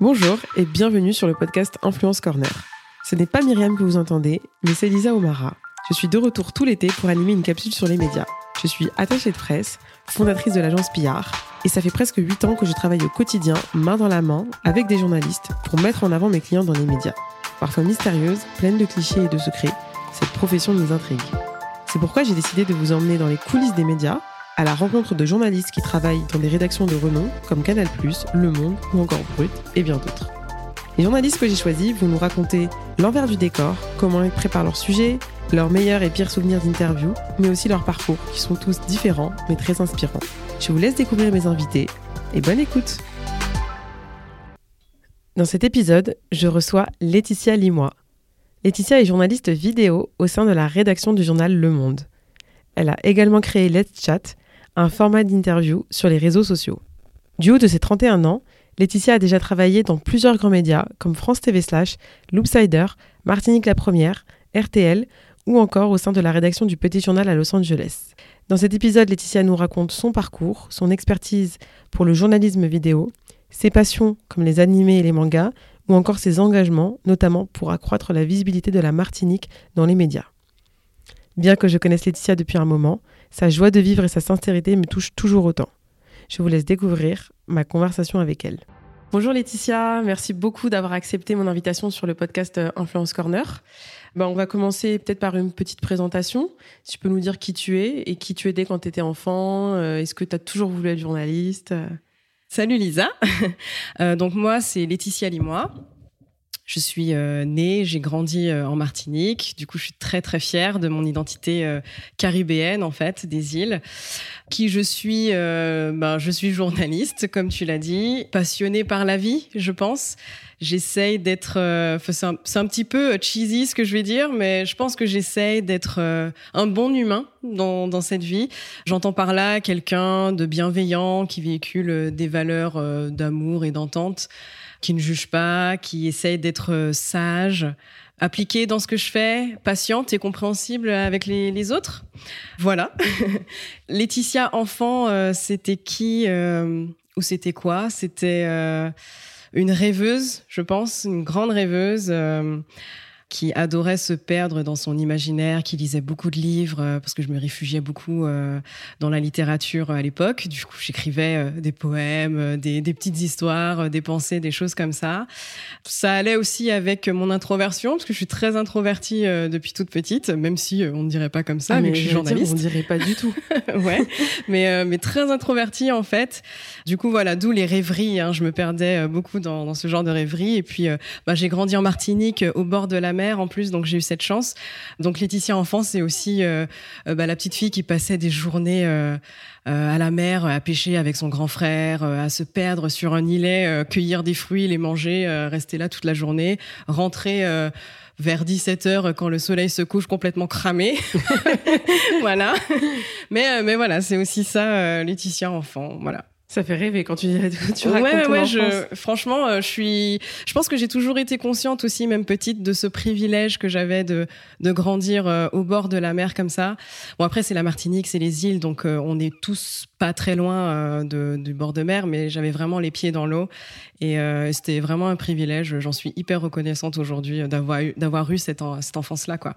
Bonjour et bienvenue sur le podcast Influence Corner. Ce n'est pas Myriam que vous entendez, mais c'est Lisa Omara. Je suis de retour tout l'été pour animer une capsule sur les médias. Je suis attachée de presse, fondatrice de l'agence Pillard, et ça fait presque 8 ans que je travaille au quotidien, main dans la main, avec des journalistes pour mettre en avant mes clients dans les médias. Parfois mystérieuse, pleine de clichés et de secrets, cette profession nous intrigue. C'est pourquoi j'ai décidé de vous emmener dans les coulisses des médias, à la rencontre de journalistes qui travaillent dans des rédactions de renom comme Canal+, Le Monde ou encore Brut et bien d'autres. Les journalistes que j'ai choisis vont nous raconter l'envers du décor, comment ils préparent leurs sujets, leurs meilleurs et pires souvenirs d'interview, mais aussi leurs parcours qui sont tous différents mais très inspirants. Je vous laisse découvrir mes invités et bonne écoute Dans cet épisode, je reçois Laetitia Limois. Laetitia est journaliste vidéo au sein de la rédaction du journal Le Monde. Elle a également créé Let's Chat, un format d'interview sur les réseaux sociaux. Du haut de ses 31 ans, Laetitia a déjà travaillé dans plusieurs grands médias comme France TV Slash, Loopsider, Martinique la Première, RTL ou encore au sein de la rédaction du Petit Journal à Los Angeles. Dans cet épisode, Laetitia nous raconte son parcours, son expertise pour le journalisme vidéo, ses passions comme les animés et les mangas, ou encore ses engagements, notamment pour accroître la visibilité de la Martinique dans les médias. Bien que je connaisse Laetitia depuis un moment, sa joie de vivre et sa sincérité me touchent toujours autant. Je vous laisse découvrir ma conversation avec elle. Bonjour Laetitia, merci beaucoup d'avoir accepté mon invitation sur le podcast euh, Influence Corner. Ben, on va commencer peut-être par une petite présentation. Si tu peux nous dire qui tu es et qui tu étais quand tu étais enfant. Euh, est-ce que tu as toujours voulu être journaliste Salut Lisa. Euh, donc moi, c'est Laetitia Limois. Je suis euh, née, j'ai grandi euh, en Martinique. Du coup, je suis très très fière de mon identité euh, caribéenne en fait, des îles. Qui je suis ben, je suis journaliste, comme tu l'as dit, passionnée par la vie, je pense. J'essaye d'être, c'est un, petit peu cheesy ce que je vais dire, mais je pense que j'essaye d'être un bon humain dans, dans cette vie. J'entends par là quelqu'un de bienveillant qui véhicule des valeurs d'amour et d'entente qui ne juge pas, qui essaye d'être euh, sage, appliquée dans ce que je fais, patiente et compréhensible avec les, autres. Voilà. Laetitia enfant, euh, c'était qui euh, ou c'était quoi? C'était une rêveuse, je pense, une grande rêveuse qui adorait se perdre dans son imaginaire, qui lisait beaucoup de livres, euh, parce que je me réfugiais beaucoup euh, dans la littérature à l'époque. Du coup, j'écrivais euh, des poèmes, des, petites histoires, des pensées, des choses comme ça. Ça allait aussi avec mon introversion, parce que je suis très introvertie depuis toute petite, même si on ne dirait pas comme ça, ah, mais que je suis journaliste. on dirait pas du tout. ouais, mais, mais très introvertie en fait. Du coup, voilà, d'où les rêveries. Hein. Je me perdais beaucoup dans, dans, ce genre de rêveries. Et puis, bah, j'ai grandi en Martinique, au bord de la mer en plus, donc j'ai eu cette chance. Donc Laetitia enfant, c'est aussi euh, euh, bah, la petite fille qui passait des journées euh, à la mer à pêcher avec son grand frère, à se perdre sur un îlet, cueillir des fruits, les manger, rester là toute la journée, rentrer vers 17 h quand le soleil se couche complètement cramé. voilà. Mais, mais voilà, c'est aussi ça, Laetitia enfant. Voilà. Ça fait rêver quand tu dis tu racontes ouais, ouais, je, franchement, euh, je suis, je pense que j'ai toujours été consciente aussi, même petite, de ce privilège que j'avais de, de grandir euh, au bord de la mer comme ça. Bon, après, c'est la Martinique, c'est les îles, donc euh, on est tous pas très loin de, du bord de mer, mais j'avais vraiment les pieds dans l'eau et c'était vraiment un privilège. J'en suis hyper reconnaissante aujourd'hui d'avoir eu, d'avoir eu cette, cette enfance-là, quoi.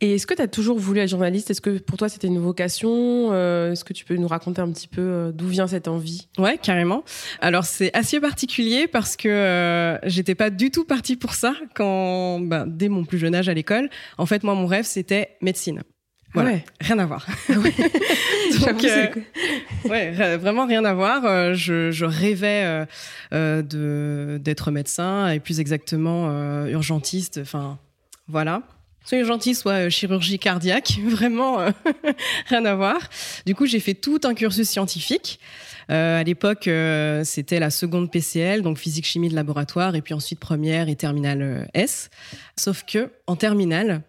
Et est-ce que tu as toujours voulu être journaliste? Est-ce que pour toi c'était une vocation? Euh, Est-ce que tu peux nous raconter un petit peu euh, d'où vient cette envie? Ouais, carrément. Alors c'est assez particulier parce que euh, j'étais pas du tout partie pour ça quand, ben, dès mon plus jeune âge à l'école. En fait, moi mon rêve c'était médecine. Voilà. ouais. Rien à voir. Ah ouais. Donc, ouais, vraiment rien à voir. Je, je rêvais de d'être médecin et plus exactement urgentiste. Enfin, voilà. Soyez gentil, soit euh, chirurgie cardiaque, vraiment euh, rien à voir. Du coup, j'ai fait tout un cursus scientifique. Euh, à l'époque, c'était la seconde PCL, donc physique chimie de laboratoire, et puis ensuite première et terminale S. Sauf que en terminale,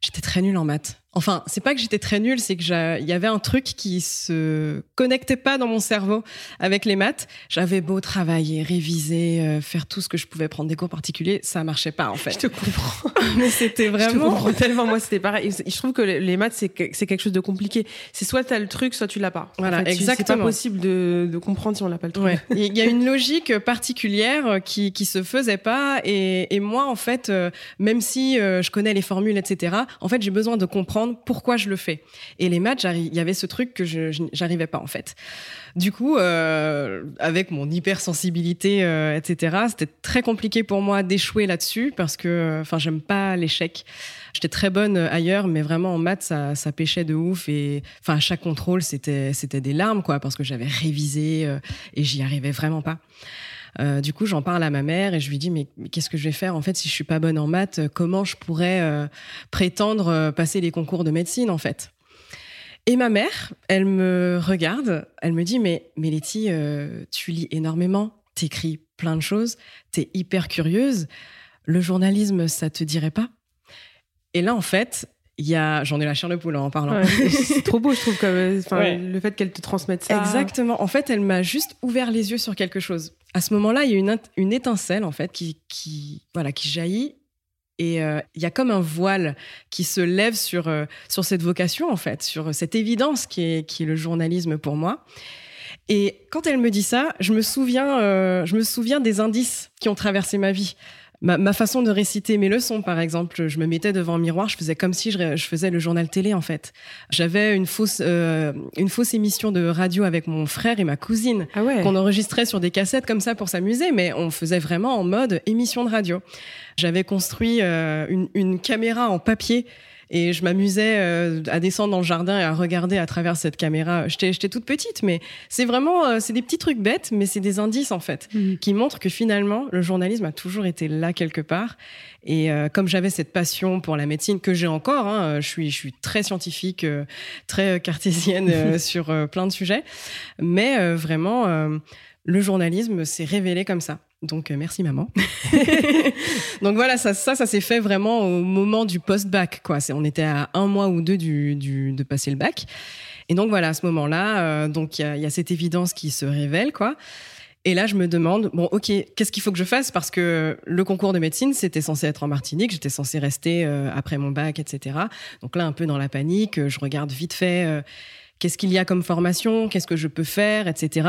j'étais très nulle en maths. Enfin, c'est pas que j'étais très nulle, c'est que il y avait un truc qui se connectait pas dans mon cerveau avec les maths. J'avais beau travailler, réviser, euh, faire tout ce que je pouvais, prendre des cours particuliers, ça marchait pas en fait. Je te comprends. Mais c'était vraiment. Je te comprends tellement. Moi, c'était pareil. Je trouve que les maths, c'est quelque chose de compliqué. C'est soit tu as le truc, soit tu l'as pas. Voilà, exactement. C'est pas possible de, de, comprendre si on l'a pas le truc. Ouais. Il y a une logique particulière qui qui se faisait pas et, et moi en fait, euh, même si euh, je connais les formules, etc. En fait, j'ai besoin de comprendre pourquoi je le fais. Et les maths, il y avait ce truc que je pas en fait. Du coup, euh, avec mon hypersensibilité, euh, etc., c'était très compliqué pour moi d'échouer là-dessus parce que, enfin, j'aime pas l'échec. J'étais très bonne ailleurs, mais vraiment en maths, ça, pêchait de ouf. Et enfin, à chaque contrôle, c'était des larmes, quoi, parce que j'avais révisé euh, et j'y arrivais vraiment pas. Euh, du coup, j'en parle à ma mère et je lui dis mais, qu'est-ce que je vais faire en fait si je suis pas bonne en maths Comment je pourrais euh, prétendre euh, passer les concours de médecine en fait? Et ma mère, elle me regarde, elle me dit mais mais Letty, tu lis énormément, t'écris plein de choses, t'es hyper curieuse. Le journalisme, ça te dirait pas? Et là, en fait, il y a, j'en ai la chair de poule en parlant. c'est trop beau, je trouve, comme, le fait qu'elle te transmette ça. Exactement. En fait, elle m'a juste ouvert les yeux sur quelque chose. À ce moment-là, il y a une, étincelle en fait qui, qui, voilà, qui jaillit et euh, il y a comme un voile qui se lève sur euh, sur cette vocation en fait, sur cette évidence qui est qui est le journalisme pour moi. Et quand elle me dit ça, je me souviens, euh, je me souviens des indices qui ont traversé ma vie ma, façon de réciter mes leçons, par exemple, je me mettais devant un miroir, je faisais comme si je, faisais le journal télé en fait. J'avais une fausse euh, une fausse émission de radio avec mon frère et ma cousine ah qu'on enregistrait sur des cassettes comme ça pour s'amuser, mais on faisait vraiment en mode émission de radio. J'avais construit euh, une, une caméra en papier et je m'amusais euh, à descendre dans le jardin et à regarder à travers cette caméra. J'étais toute petite, mais c'est vraiment, euh, c'est des petits trucs bêtes, mais c'est des indices en fait, mhm. qui montrent que finalement, le journalisme a toujours été là quelque part. Et euh, comme j'avais cette passion pour la médecine que j'ai encore, hein, je suis, je suis très scientifique, très cartésienne sur plein de sujets, mais vraiment, le journalisme s'est révélé comme ça. Donc, euh, merci maman. Donc voilà, ça, ça, s'est fait vraiment au moment du post-bac. Quoi. On était à un mois ou deux du, de passer le bac. Et donc voilà, à ce moment-là, euh, donc il y, y a, cette évidence qui se révèle, quoi. Et là, je me demande, bon, ok, qu'est-ce qu'il faut que je fasse? Parce que le concours de médecine, c'était censé être en Martinique, j'étais censé rester euh, après mon bac, etc. Donc là, un peu dans la panique, je regarde vite fait qu'est-ce qu'il y a comme formation, qu'est-ce que je peux faire, etc.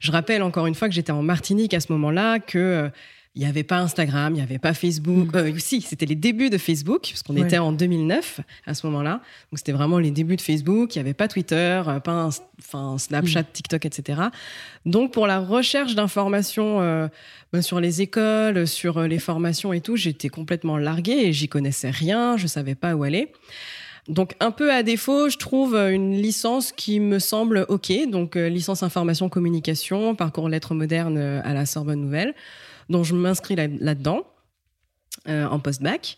Je rappelle encore une fois que j'étais en Martinique à ce moment-là, que euh, il n'y avait pas Instagram, il n'y avait pas Facebook. Mm. Euh, si, c'était les débuts de Facebook, parce qu'on était en 2009 à ce moment-là. Donc c'était vraiment les débuts de Facebook. Il n'y avait pas Twitter, euh, pas enfin Snapchat, mm. TikTok, etc. Donc pour la recherche d'informations ben, sur les écoles, sur les formations et tout, j'étais complètement larguée et j'y connaissais rien. Je savais pas où aller. Donc un peu à défaut, je trouve une licence qui me semble ok. Donc euh, licence information communication, parcours lettres modernes euh, à la Sorbonne Nouvelle, dont je m'inscris là-dedans euh, en post-bac.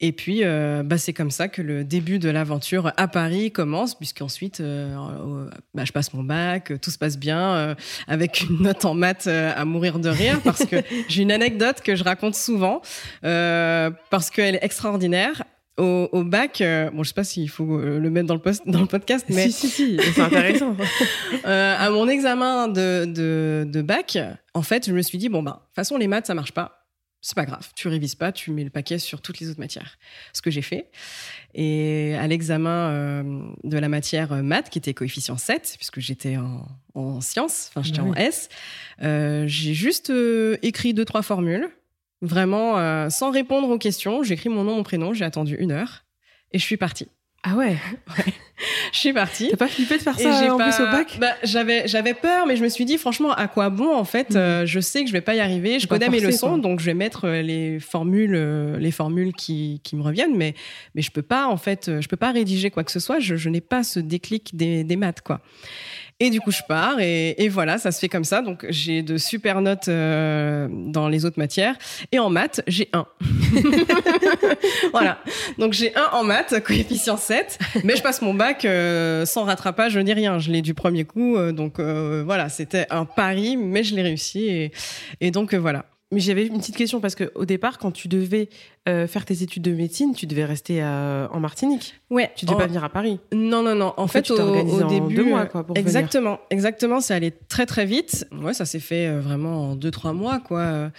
Et puis, bah, c'est comme ça que le début de l'aventure à Paris commence, puisqu'ensuite, bah, je passe mon bac, tout se passe bien, avec une note en maths à mourir de rire, parce que j'ai une anecdote que je raconte souvent, parce qu'elle est extraordinaire au, bac, euh, bon, je sais pas s'il faut euh, le mettre dans le, post, dans le podcast, mais si si si, c'est intéressant. euh, à mon examen de, de, de, bac, en fait, je me suis dit bon ben, de toute façon les maths ça marche pas, c'est pas grave, tu révises pas, tu mets le paquet sur toutes les autres matières. Ce que j'ai fait. Et à l'examen euh, de la matière maths, qui était coefficient 7, puisque j'étais en, en sciences, enfin j'étais en S, j'ai juste écrit deux trois formules Vraiment, euh, sans répondre aux questions, j'ai écrit mon nom, mon prénom, j'ai attendu une heure et je suis partie. Ah ouais, Je suis partie. T'as pas flippé de faire ça en plus au bac? Bah, J'avais j'avais peur, mais je me suis dit franchement à quoi bon en fait. Mhm. Euh, je sais que je vais pas y arriver. Je connais mes leçons, donc je vais mettre euh, les formules les formules qui, qui me reviennent, mais mais je peux pas en fait, je peux pas rédiger quoi que ce soit. Je, je n'ai pas ce déclic des, des maths quoi. Et du coup, je pars et, voilà, ça se fait comme ça. Donc, j'ai de super notes euh, dans les autres matières. Et en maths, j'ai un. voilà. Donc, j'ai un en maths, coefficient 7. Mais je passe mon bac euh, sans rattrapage dis rien. Je l'ai du premier coup. Euh, donc, voilà, c'était un pari, mais je l'ai réussi. Et, et donc, voilà. Mais j'avais une petite question parce qu'au départ, quand tu devais euh, faire tes études de médecine, tu devais rester en Martinique. Ouais. Tu devais pas venir à Paris. Non, non, non. En, fait, tu au, au début, deux mois, quoi, pour exactement, exactement. Ça allait très très vite. Ouais, ça s'est fait euh, vraiment en deux trois mois, quoi.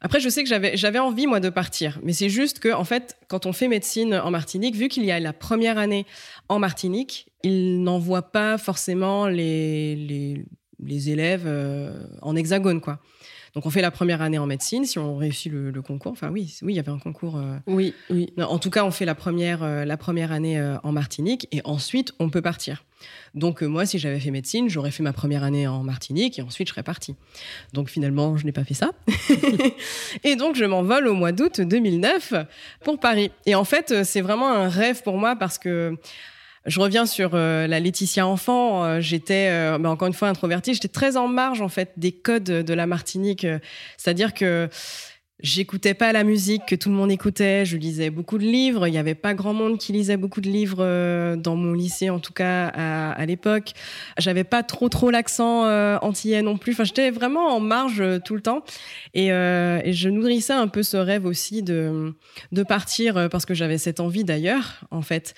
Après, je sais que j'avais j'avais envie moi de partir, mais c'est juste que en fait, quand on fait médecine en Martinique, vu qu'il y a la première année en Martinique, ils n'envoient pas forcément les les, les élèves euh, en hexagone, quoi. Donc on fait la première année en médecine, si on réussit le, concours. Enfin oui, oui, il y avait un concours. Euh, oui, oui. en tout cas, on fait la première, euh, la première année euh, en Martinique et ensuite on peut partir. Donc moi, si j'avais fait médecine, j'aurais fait ma première année en Martinique et ensuite je serais partie. Donc finalement, je n'ai pas fait ça. et donc je m'envole au mois d'août 2009 pour Paris. Et en fait, c'est vraiment un rêve pour moi parce que je reviens sur euh, la Laetitia enfant. Euh, j'étais, euh, bah, encore une fois, introvertie. J'étais très en marge en fait des codes de la Martinique. C'est-à-dire que J'écoutais pas la musique que tout le monde écoutait. Je lisais beaucoup de livres. Il n'y avait pas grand monde qui lisait beaucoup de livres euh, dans mon lycée, en tout cas à, à l'époque. J'avais pas trop trop l'accent euh, antillais non plus. Enfin, j'étais vraiment en marge euh, tout le temps. Et, euh, et, je nourrissais un peu ce rêve aussi de de partir parce que j'avais cette envie d'ailleurs. En fait,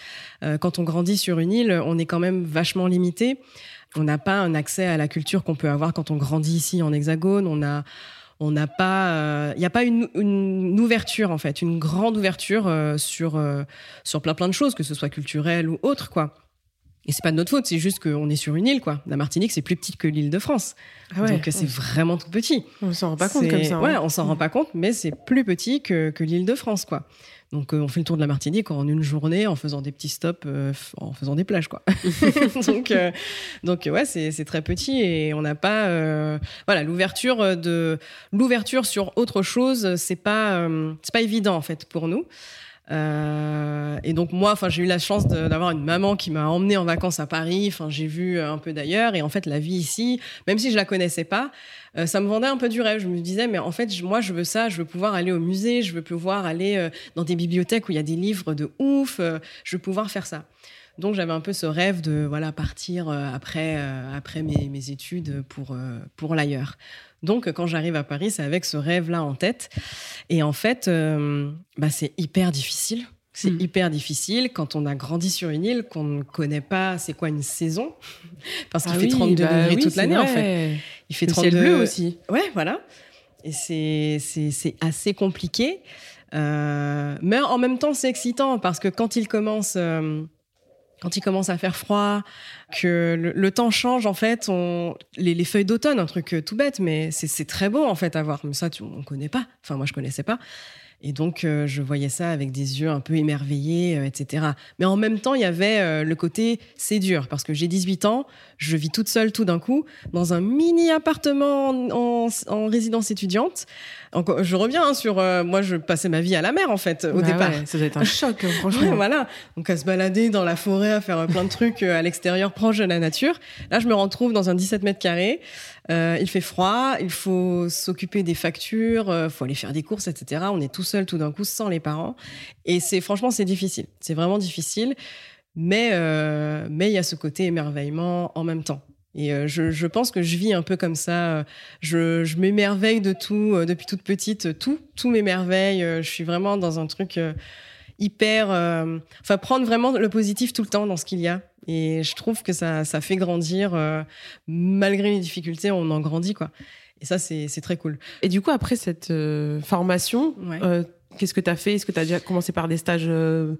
quand on grandit sur une île, on est quand même vachement limité. On n'a pas un accès à la culture qu'on peut avoir quand on grandit ici en Hexagone. On a on n'a pas, il euh, n'y a pas une, une, ouverture en fait, une grande ouverture euh, sur euh, sur plein plein de choses, que ce soit culturel ou autre quoi. Et c'est pas de notre faute, c'est juste qu'on est sur une île, quoi. La Martinique, c'est plus petit que l'île de France. Ah ouais, Donc c'est vraiment tout petit. On s'en rend pas compte comme ça. Hein. Ouais, on s'en rend pas compte, mais c'est plus petit que, que l'île de France, quoi. Donc euh, on fait le tour de la Martinique en une journée en faisant des petits stops, euh, en faisant des plages quoi. donc euh, donc ouais c'est très petit et on n'a pas voilà l'ouverture de l'ouverture sur autre chose c'est pas c'est pas évident en fait pour nous. Euh, et donc moi, enfin, j'ai eu la chance d'avoir une maman qui m'a emmenée en vacances à Paris. Enfin, j'ai vu un peu d'ailleurs. Et en fait, la vie ici, même si je la connaissais pas, euh, ça me vendait un peu du rêve. Je me disais, mais en fait, moi, je veux ça. Je veux pouvoir aller au musée. Je veux pouvoir aller euh, dans des bibliothèques où il y a des livres de ouf. je veux pouvoir faire ça. Donc j'avais un peu ce rêve de voilà partir après après mes, mes, études pour pour l'ailleurs. Donc, quand j'arrive à Paris, c'est avec ce rêve-là en tête. Et en fait, euh, bah, c'est hyper difficile. C'est hmm. hyper difficile quand on a grandi sur une île, qu'on ne connaît pas c'est quoi une saison. Parce qu'il ah fait 32 bah degrés toute l'année, en fait. Il fait 32 bleu aussi. Ouais, voilà. Et c'est assez compliqué. Euh, mais en même temps, c'est excitant parce que quand il commence. Euh, quand il commence à faire froid, que le, temps change en fait, on, les, les feuilles d'automne, un truc tout bête, mais c'est très beau en fait à voir. Mais ça, tu, on connaît pas. Enfin, moi, je connaissais pas. Et donc, euh, je voyais ça avec des yeux un peu émerveillés, euh, etc. Mais en même temps, il y avait euh, le côté c'est dur parce que j'ai 18 ans, je vis toute seule tout d'un coup dans un mini appartement en, en, résidence étudiante. Encore, je reviens hein, sur moi, je passais ma vie à la mer en fait au bah départ. ça doit être un choc, hein, franchement. voilà, donc à se balader dans la forêt, à faire plein de trucs à l'extérieur, proche de la nature. Là, je me retrouve dans un 17 mètres carrés. Il fait froid, il faut s'occuper des factures, il faut aller faire des courses, etc. On est tous seul tout d'un coup sans les parents. Et c'est franchement c'est difficile. C'est vraiment difficile. Mais euh, mais il y a ce côté émerveillement en même temps. Et euh, je, je, pense que je vis un peu comme ça. Je, je m'émerveille de tout euh, depuis toute petite. Tout, tout m'émerveille. Je suis vraiment dans un truc hyper. Enfin, prendre vraiment le positif tout le temps dans ce qu'il y a. Et je trouve que ça, ça fait grandir. malgré les difficultés, on en grandit, quoi. Et ça, c'est très cool. Et du coup, après cette euh, formation, euh, qu'est-ce que tu as fait? Est-ce que tu as déjà commencé par des stages euh,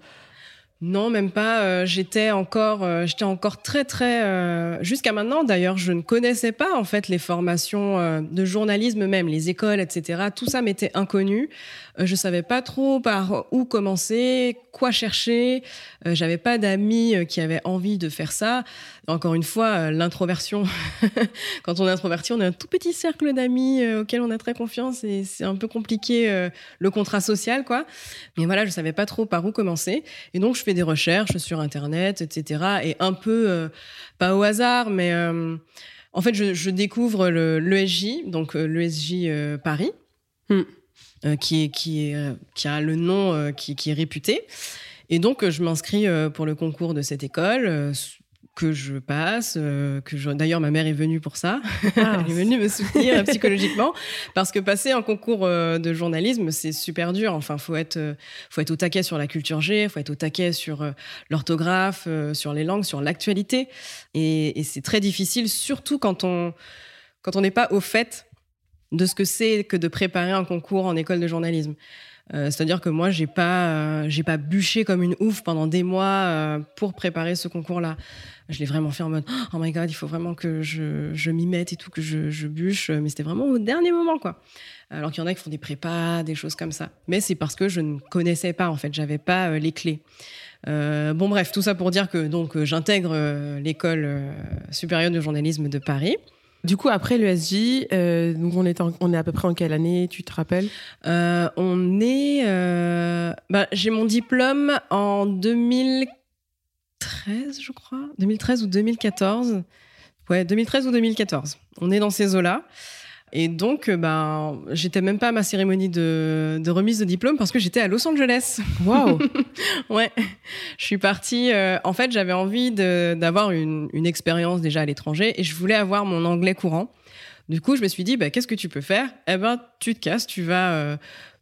non, même pas. Euh, j'étais encore, euh, j'étais encore très très. Euh, jusqu'à maintenant, d'ailleurs, je ne connaissais pas en fait les formations de journalisme, même les écoles, etc. Tout ça m'était inconnu. je savais pas trop par où commencer, quoi chercher. J'avais pas d'amis qui avaient envie de faire ça. Encore une fois, l'introversion. Quand on est introverti, on a un tout petit cercle d'amis auxquels on a très confiance et c'est un peu compliqué le contrat social, quoi. Mais voilà, je savais pas trop par où commencer et donc je des recherches sur Internet, etc. Et un peu, euh, pas au hasard, mais euh, en fait, je, découvre l'ESJ, donc euh, l'ESJ Paris, hmm. qui, est, qui, est, qui a le nom qui, qui est réputé. Et donc, je m'inscris pour le concours de cette école que je passe, euh, que je... d'ailleurs ma mère est venue pour ça, ah. elle est venue me soutenir psychologiquement, parce que passer un concours euh, de journalisme c'est super dur. Enfin, faut être, euh, faut être au taquet sur la culture G, faut être au taquet sur l'orthographe, sur les langues, sur l'actualité, et, et c'est très difficile, surtout quand on quand on n'est pas au fait de ce que c'est que de préparer un concours en école de journalisme. Euh, c'est-à-dire que moi, j'ai pas, euh, j'ai pas bûché comme une ouf pendant des mois euh, pour préparer ce concours-là. Je l'ai vraiment fait en mode oh my god, il faut vraiment que je, je m'y mette et tout, que je, je bûche. Mais c'était vraiment au dernier moment, quoi. Alors qu'il y en a qui font des prépas, des choses comme ça. Mais c'est parce que je ne connaissais pas, en fait, j'avais pas les clés. bon bref, tout ça pour dire que donc j'intègre l'école supérieure de journalisme de Paris. Du coup, après l'ESJ, euh, donc on est, on est à peu près en quelle année, tu te rappelles? Euh, On est... Euh, bah, j'ai mon diplôme en 2013, je crois. 2013 ou 2014. Ouais, 2013 ou 2014. On est dans ces eaux-là. Et donc, euh, ben, j'étais même pas à ma cérémonie de, de remise de diplôme parce que j'étais à Los Angeles. Waouh Ouais, je suis partie. Euh, en fait, j'avais envie d'avoir une, une expérience déjà à l'étranger et je voulais avoir mon anglais courant. Du coup, je me suis dit, bah, qu'est-ce que tu peux faire? Eh ben, tu te casses, tu vas, euh,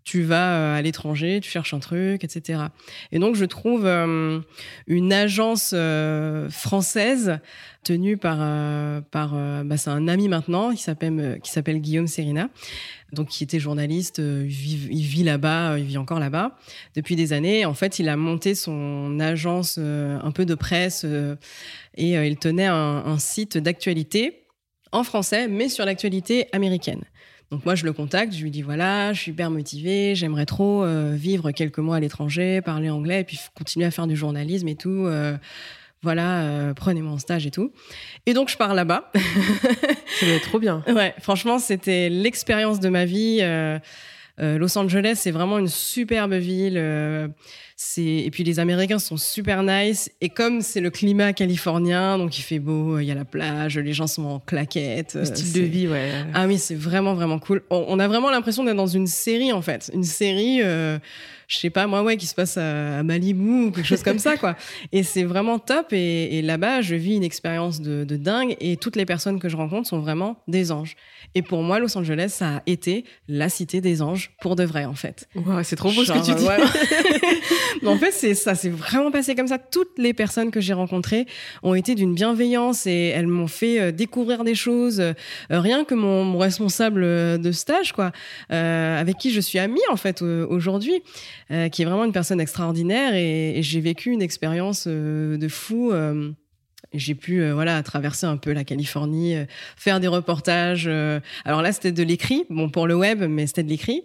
tu vas à l'étranger, tu cherches un truc, etc. Et donc, je trouve une agence française tenu par euh, par euh, bah, c'est un ami maintenant qui s'appelle euh, qui s'appelle Guillaume Serina donc qui était journaliste il vit, il vit là-bas il vit encore là-bas depuis des années en fait il a monté son agence un peu de presse et il tenait un, un site d'actualité en français mais sur l'actualité américaine donc moi, je le contacte, je lui dis voilà, je suis hyper motivée, j'aimerais trop vivre quelques mois à l'étranger, parler anglais, et puis continuer à faire du journalisme et tout voilà, euh, prenez-moi en stage et tout. Et donc je pars là-bas. Ça être trop bien. Ouais, franchement, c'était l'expérience de ma vie. Euh, euh, Los Angeles, c'est vraiment une superbe ville. Et puis les Américains sont super nice. Et comme c'est le climat californien, donc il fait beau, il y a la plage, les gens sont en claquettes. Le style de vie, ouais. Ah oui, c'est vraiment vraiment cool. On, a vraiment l'impression d'être dans une série en fait, une série je sais pas moi ouais qui se passe à, Malibu ou quelque chose comme ça quoi et c'est vraiment top et, là-bas je vis une expérience de, dingue et toutes les personnes que je rencontre sont vraiment des anges et pour moi Los Angeles ça a été la cité des anges pour de vrai en fait ouais, c'est trop beau ce que tu dis Mais en fait c'est ça s'est vraiment passé comme ça toutes les personnes que j'ai rencontrées ont été d'une bienveillance et elles m'ont fait euh, découvrir des choses euh, rien que mon, responsable de stage quoi euh, avec qui je suis amie en fait aujourd'hui euh, qui est vraiment une personne extraordinaire et, j'ai vécu une expérience euh, de fou. Euh, j'ai pu voilà traverser un peu la Californie, faire des reportages. alors là, c'était de l'écrit, bon pour le web, mais c'était de l'écrit,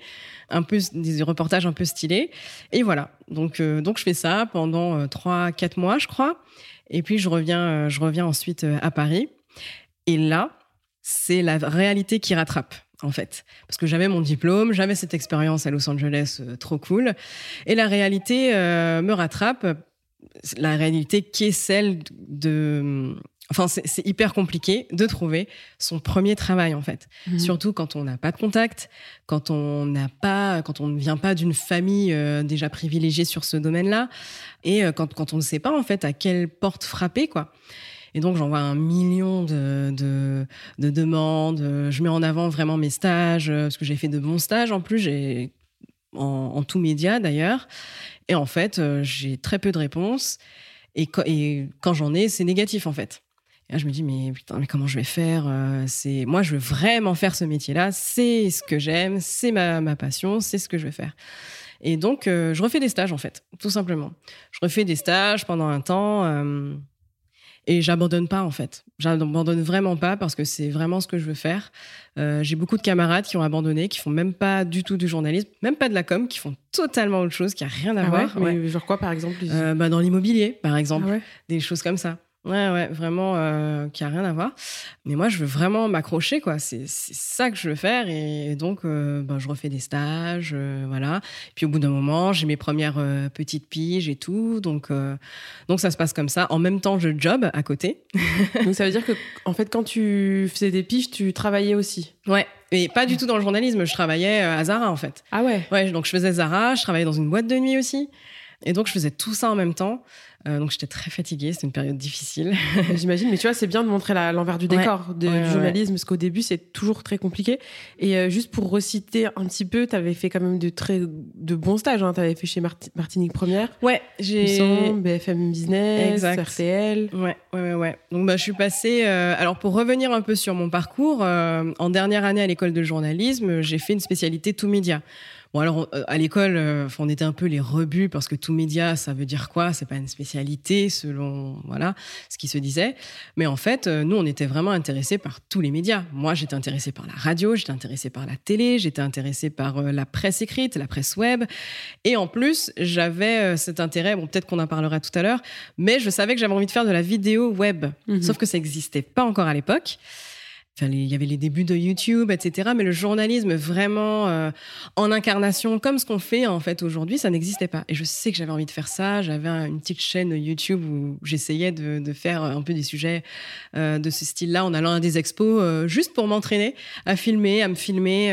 un peu des reportages un peu stylés. Et voilà. Donc donc je fais ça pendant trois quatre mois, je crois. Et puis je reviens je reviens ensuite à Paris. Et là, c'est la réalité qui rattrape en fait. Parce que j'avais mon diplôme, j'avais cette expérience à Los Angeles euh, trop cool. Et la réalité euh, me rattrape. La réalité qui est celle de... Enfin, c'est hyper compliqué de trouver son premier travail en fait. Mhm. Surtout quand on n'a pas de contact, quand on n'a pas, quand on ne vient pas d'une famille euh, déjà privilégiée sur ce domaine-là, et quand, quand on ne sait pas en fait à quelle porte frapper quoi. Et donc, j'envoie un million de, de, de, demandes. Je mets en avant vraiment mes stages, parce que j'ai fait de bons stages en plus. J'ai en, en tout média d'ailleurs. Et en fait, euh, j'ai très peu de réponses. Et, quand j'en ai, c'est négatif en fait. Et je me dis mais putain, mais comment je vais faire euh, C'est moi, je veux vraiment faire ce métier-là. C'est ce que j'aime, c'est ma, ma passion, c'est ce que je veux faire. Et donc, euh, je refais des stages en fait, tout simplement. Je refais des stages pendant un temps. Et j'abandonne pas en fait. J'abandonne vraiment pas parce que c'est vraiment ce que je veux faire. Euh, j'ai beaucoup de camarades qui ont abandonné, qui font même pas du tout du journalisme, même pas de la com, qui font totalement autre chose, qui a rien à ah voir. Ouais, Genre quoi par exemple euh, bah, Dans l'immobilier par exemple, ah des choses comme ça. Ouais, ouais, vraiment, euh, qui a rien à voir. Mais moi, je veux vraiment m'accrocher, quoi. C'est ça que je veux faire. Et donc, euh, ben, je refais des stages, euh, voilà. puis au bout d'un moment, j'ai mes premières petites piges et tout. Donc, donc ça se passe comme ça. En même temps, je job à côté. donc ça veut dire que, en fait, quand tu faisais des piges, tu travaillais aussi. Ouais. Et pas du tout dans le journalisme. Je travaillais à Zara, en fait. Ah ouais. Ouais. Donc je faisais Zara. Je travaillais dans une boîte de nuit aussi. Et donc, je faisais tout ça en même temps. Euh, donc j'étais très fatiguée, c'était une période difficile. J'imagine, mais tu vois, c'est bien de montrer l'envers du décor du journalisme, parce qu'au début, c'est toujours très compliqué. Et euh, juste pour reciter un petit peu, tu avais fait quand même de très de bons stages. Hein. Tu avais fait chez Martinique Première. Ouais, j'ai. BFM Business, exact. RTL. Ouais, ouais, ouais, ouais. Donc bah, je suis passée. Euh, alors pour revenir un peu sur mon parcours, en dernière année à l'école de journalisme, j'ai fait une spécialité tout média. Bon, alors, euh, à l'école, euh, on était un peu les rebuts parce que tout média, ça veut dire quoi? C'est pas une spécialité selon voilà ce qui se disait. Mais en fait, euh, nous, on était vraiment intéressés par tous les médias. Moi, j'étais intéressée par la radio, j'étais intéressée par la télé, j'étais intéressée par la presse écrite, la presse web. Et en plus, j'avais cet intérêt, bon, peut-être qu'on en parlera tout à l'heure, mais je savais que j'avais envie de faire de la vidéo web. Mhm. Sauf que ça n'existait pas encore à l'époque il y avait les débuts de YouTube, etc. Mais le journalisme vraiment euh, en incarnation, comme ce qu'on fait en fait aujourd'hui, ça n'existait pas. Et je sais que j'avais envie de faire ça. J'avais une petite chaîne YouTube où j'essayais de, faire un peu des sujets euh, de ce style-là en allant à des expos, euh, juste pour m'entraîner à filmer, à me filmer,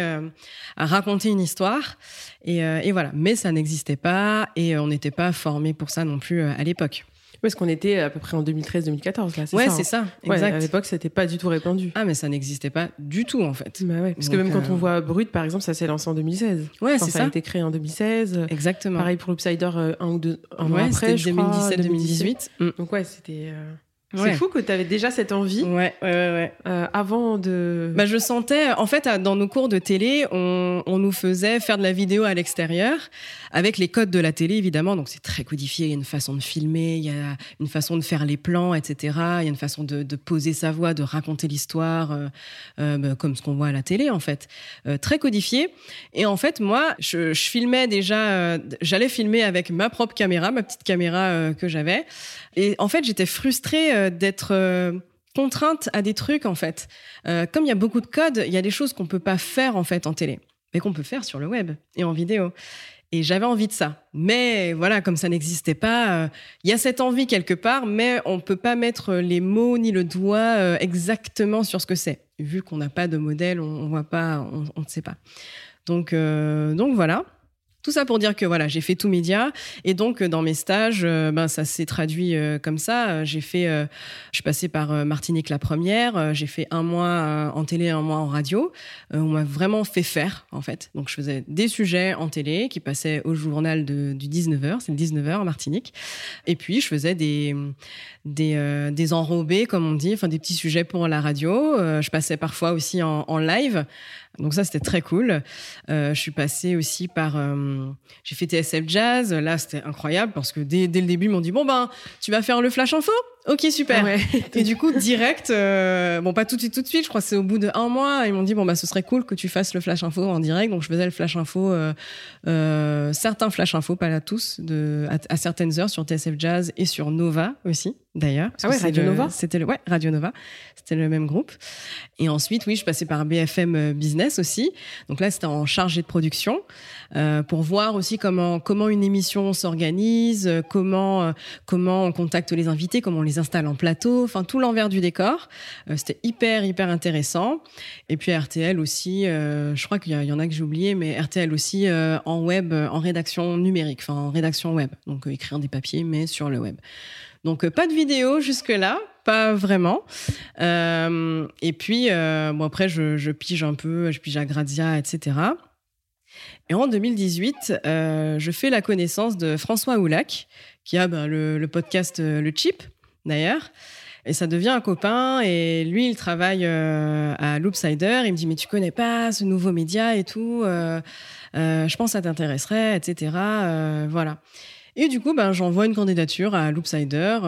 à raconter une histoire. Et, et voilà. Mais ça n'existait pas et on n'était pas formé pour ça non plus à l'époque. Parce qu'on était à peu près en 2013-2014, là, c'est ouais, c'est ça, exact. à l'époque, c'était pas du tout répandu. Ah, mais ça n'existait pas du tout, en fait. Bah ouais, parce que même quand on euh, voit Brut, par exemple, ça s'est lancé en 2016. Ouais, c'est ça. Ça a été créé en 2016. Exactement. Pareil pour Loopsider, euh, un ou deux un ouais, an après, 2017-2018. Mm. Donc ouais, c'était... Euh, c'est fou que tu avais déjà cette envie. Ouais, ouais, ouais. Euh, avant de. Bah, je sentais, en fait, dans nos cours de télé, on, on nous faisait faire de la vidéo à l'extérieur, avec les codes de la télé, évidemment. Donc, c'est très codifié. Il y a une façon de filmer, il y a une façon de faire les plans, etc. Il y a une façon de, de poser sa voix, de raconter l'histoire, euh, euh, bah, comme ce qu'on voit à la télé, en fait. Très codifié. Et en fait, moi, je, je filmais déjà, j'allais filmer avec ma propre caméra, ma petite caméra que j'avais. Et en fait, j'étais frustrée euh, d'être euh, contrainte à des trucs en fait. Euh, comme il y a beaucoup de codes, il y a des choses qu'on peut pas faire en fait en télé, mais qu'on peut faire sur le web et en vidéo. Et j'avais envie de ça. Mais voilà, comme ça n'existait pas, il y a cette envie quelque part, mais on peut pas mettre les mots ni le doigt exactement sur ce que c'est. Vu qu'on n'a pas de modèle, on, on voit pas, on ne sait pas. Donc, donc voilà. Tout ça pour dire que voilà, j'ai fait tout média et donc dans mes stages, euh, ben ça s'est traduit euh, comme ça. J'ai fait, euh, je suis passée par Martinique la première. j'ai fait un mois en télé, un mois en radio. on m'a vraiment fait faire en fait. Donc je faisais des sujets en télé qui passaient au journal de, du 19h, c'est le 19h en Martinique. Et puis je faisais des des, enrobés comme on dit, enfin des petits sujets pour la radio. je passais parfois aussi en live. Donc ça, c'était très cool. Euh, je suis passée aussi par... Euh, j'ai fait TSF Jazz. Là, c'était incroyable parce que dès, dès le début, ils m'ont dit, bon, ben, tu vas faire le flash info? Ok, super. Et du coup, direct, euh, bon, pas tout de suite, tout de suite, je crois que c'est au bout d'un mois, ils m'ont dit, bon, bah, ce serait cool que tu fasses le flash info en direct. Donc, je faisais le flash info, euh, euh, certains flash info, pas là tous, de, à, certaines heures sur TSF Jazz et sur Nova aussi, d'ailleurs. Ah ouais, Radio Nova? C'était le, ouais, Radio Nova. C'était le même groupe. Et ensuite, oui, je passais par BFM Business aussi. Donc là, c'était en chargé de production, euh, pour voir aussi comment, une émission s'organise, comment, comment on contacte les invités, comment on les installe en plateau, enfin tout l'envers du décor. Euh, c'était hyper hyper intéressant. Et puis RTL aussi, euh, je crois qu'il y, en a que j'ai oublié, mais RTL aussi euh, en web, en rédaction numérique, enfin en rédaction web, donc écrire des papiers mais sur le web. Donc pas de vidéo jusque là, pas vraiment. et puis bon après je, pige un peu, je pige à Grazia, etc. Et en 2018, je fais la connaissance de François Oulac, qui a ben, le, podcast Le Chip, d'ailleurs. Et ça devient un copain. Et lui, il travaille euh, à Loopsider. Il me dit, mais tu connais pas ce nouveau média et tout. Euh, euh, je pense que ça t'intéresserait, etc. voilà. Et du coup, ben, j'envoie une candidature à Loopsider.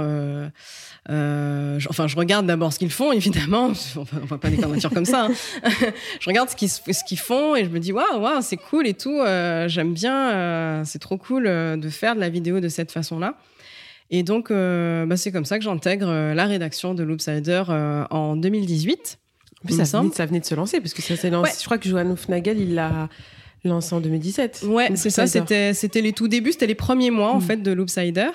Enfin, je regarde d'abord ce qu'ils font, évidemment. on voit pas des candidatures comme ça. Hein. je regarde ce qu'ils, ce qu'ils font et je me dis, waouh, waouh, c'est cool et tout. j'aime bien. c'est trop cool de faire de la vidéo de cette façon-là. Et donc, euh, bah, c'est comme ça que j'intègre euh, la rédaction de Loopsider euh, en 2018. ça, venait, ça venait de se lancer, parce que ça s'est lancé. Je crois que Johan Nagel, il l'a lancé en 2017. Ouais, c'est ça. C'était, c'était les tout débuts, c'était les premiers mois, en mm. fait, de Loopsider.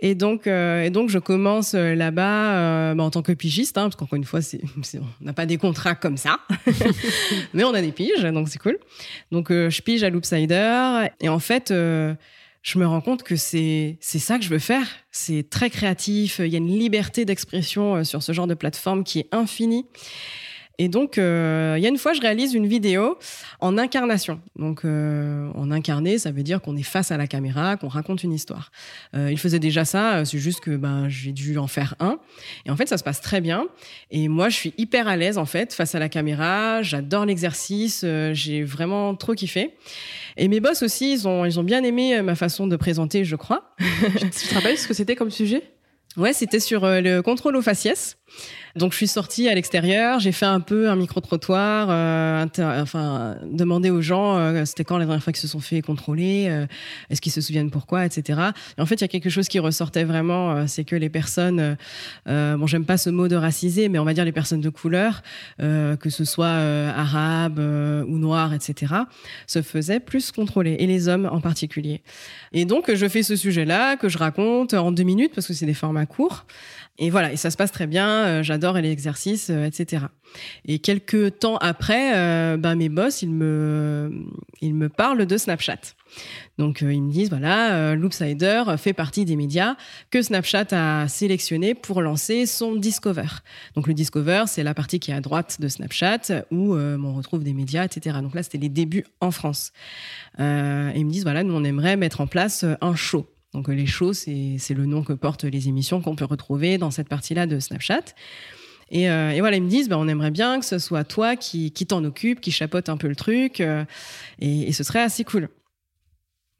Et donc, et donc, je commence là-bas bah, en tant que pigiste, hein, parce qu'encore une fois, on n'a pas des contrats comme ça, mais on a des piges, donc c'est cool. Donc, je pige à Loopsider, et en fait, je me rends compte que c'est ça que je veux faire. C'est très créatif. Il y a une liberté d'expression sur ce genre de plateforme qui est infinie. Et donc, euh, il y a une fois, je réalise une vidéo en incarnation. Donc, euh, en incarné, ça veut dire qu'on est face à la caméra, qu'on raconte une histoire. Euh, il faisait déjà ça, c'est juste que ben, j'ai dû en faire un. Et en fait, ça se passe très bien. Et moi, je suis hyper à l'aise, en fait, face à la caméra. J'adore l'exercice. j'ai vraiment trop kiffé. Et mes boss aussi, ils ont, ils ont bien aimé ma façon de présenter, je crois. tu te rappelles ce que c'était comme sujet? Ouais, c'était sur le contrôle aux faciès. Donc je suis sortie à l'extérieur, j'ai fait un peu un micro-trottoir, euh, enfin demander aux gens euh, c'était quand la dernière fois qu'ils se sont fait contrôler, euh, est-ce qu'ils se souviennent pourquoi, etc. Et en fait, il y a quelque chose qui ressortait vraiment, euh, c'est que les personnes, bon j'aime pas ce mot de racisé, mais on va dire les personnes de couleur, que ce soit arabes ou noirs, etc., se faisaient plus contrôler, et les hommes en particulier. Et donc je fais ce sujet-là que je raconte en deux minutes parce que c'est des formats courts. Et voilà, et ça se passe très bien. Euh, j'adore les exercices, euh, etc. Et quelques temps après, euh, ben mes boss, ils me, ils me parlent de Snapchat. Donc ils me disent voilà, Loopsider fait partie des médias que Snapchat a sélectionné pour lancer son Discover. Donc le Discover, c'est la partie qui est à droite de Snapchat où on retrouve des médias, etc. Donc là, c'était les débuts en France. ils me disent voilà, nous on aimerait mettre en place un show. Donc les shows, c'est le nom que portent les émissions qu'on peut retrouver dans cette partie-là de Snapchat. Et, euh, et, voilà, ils me disent, bah, on aimerait bien que ce soit toi qui, qui t'en occupe, qui chapeaute un peu le truc, euh, et, et, ce serait assez cool.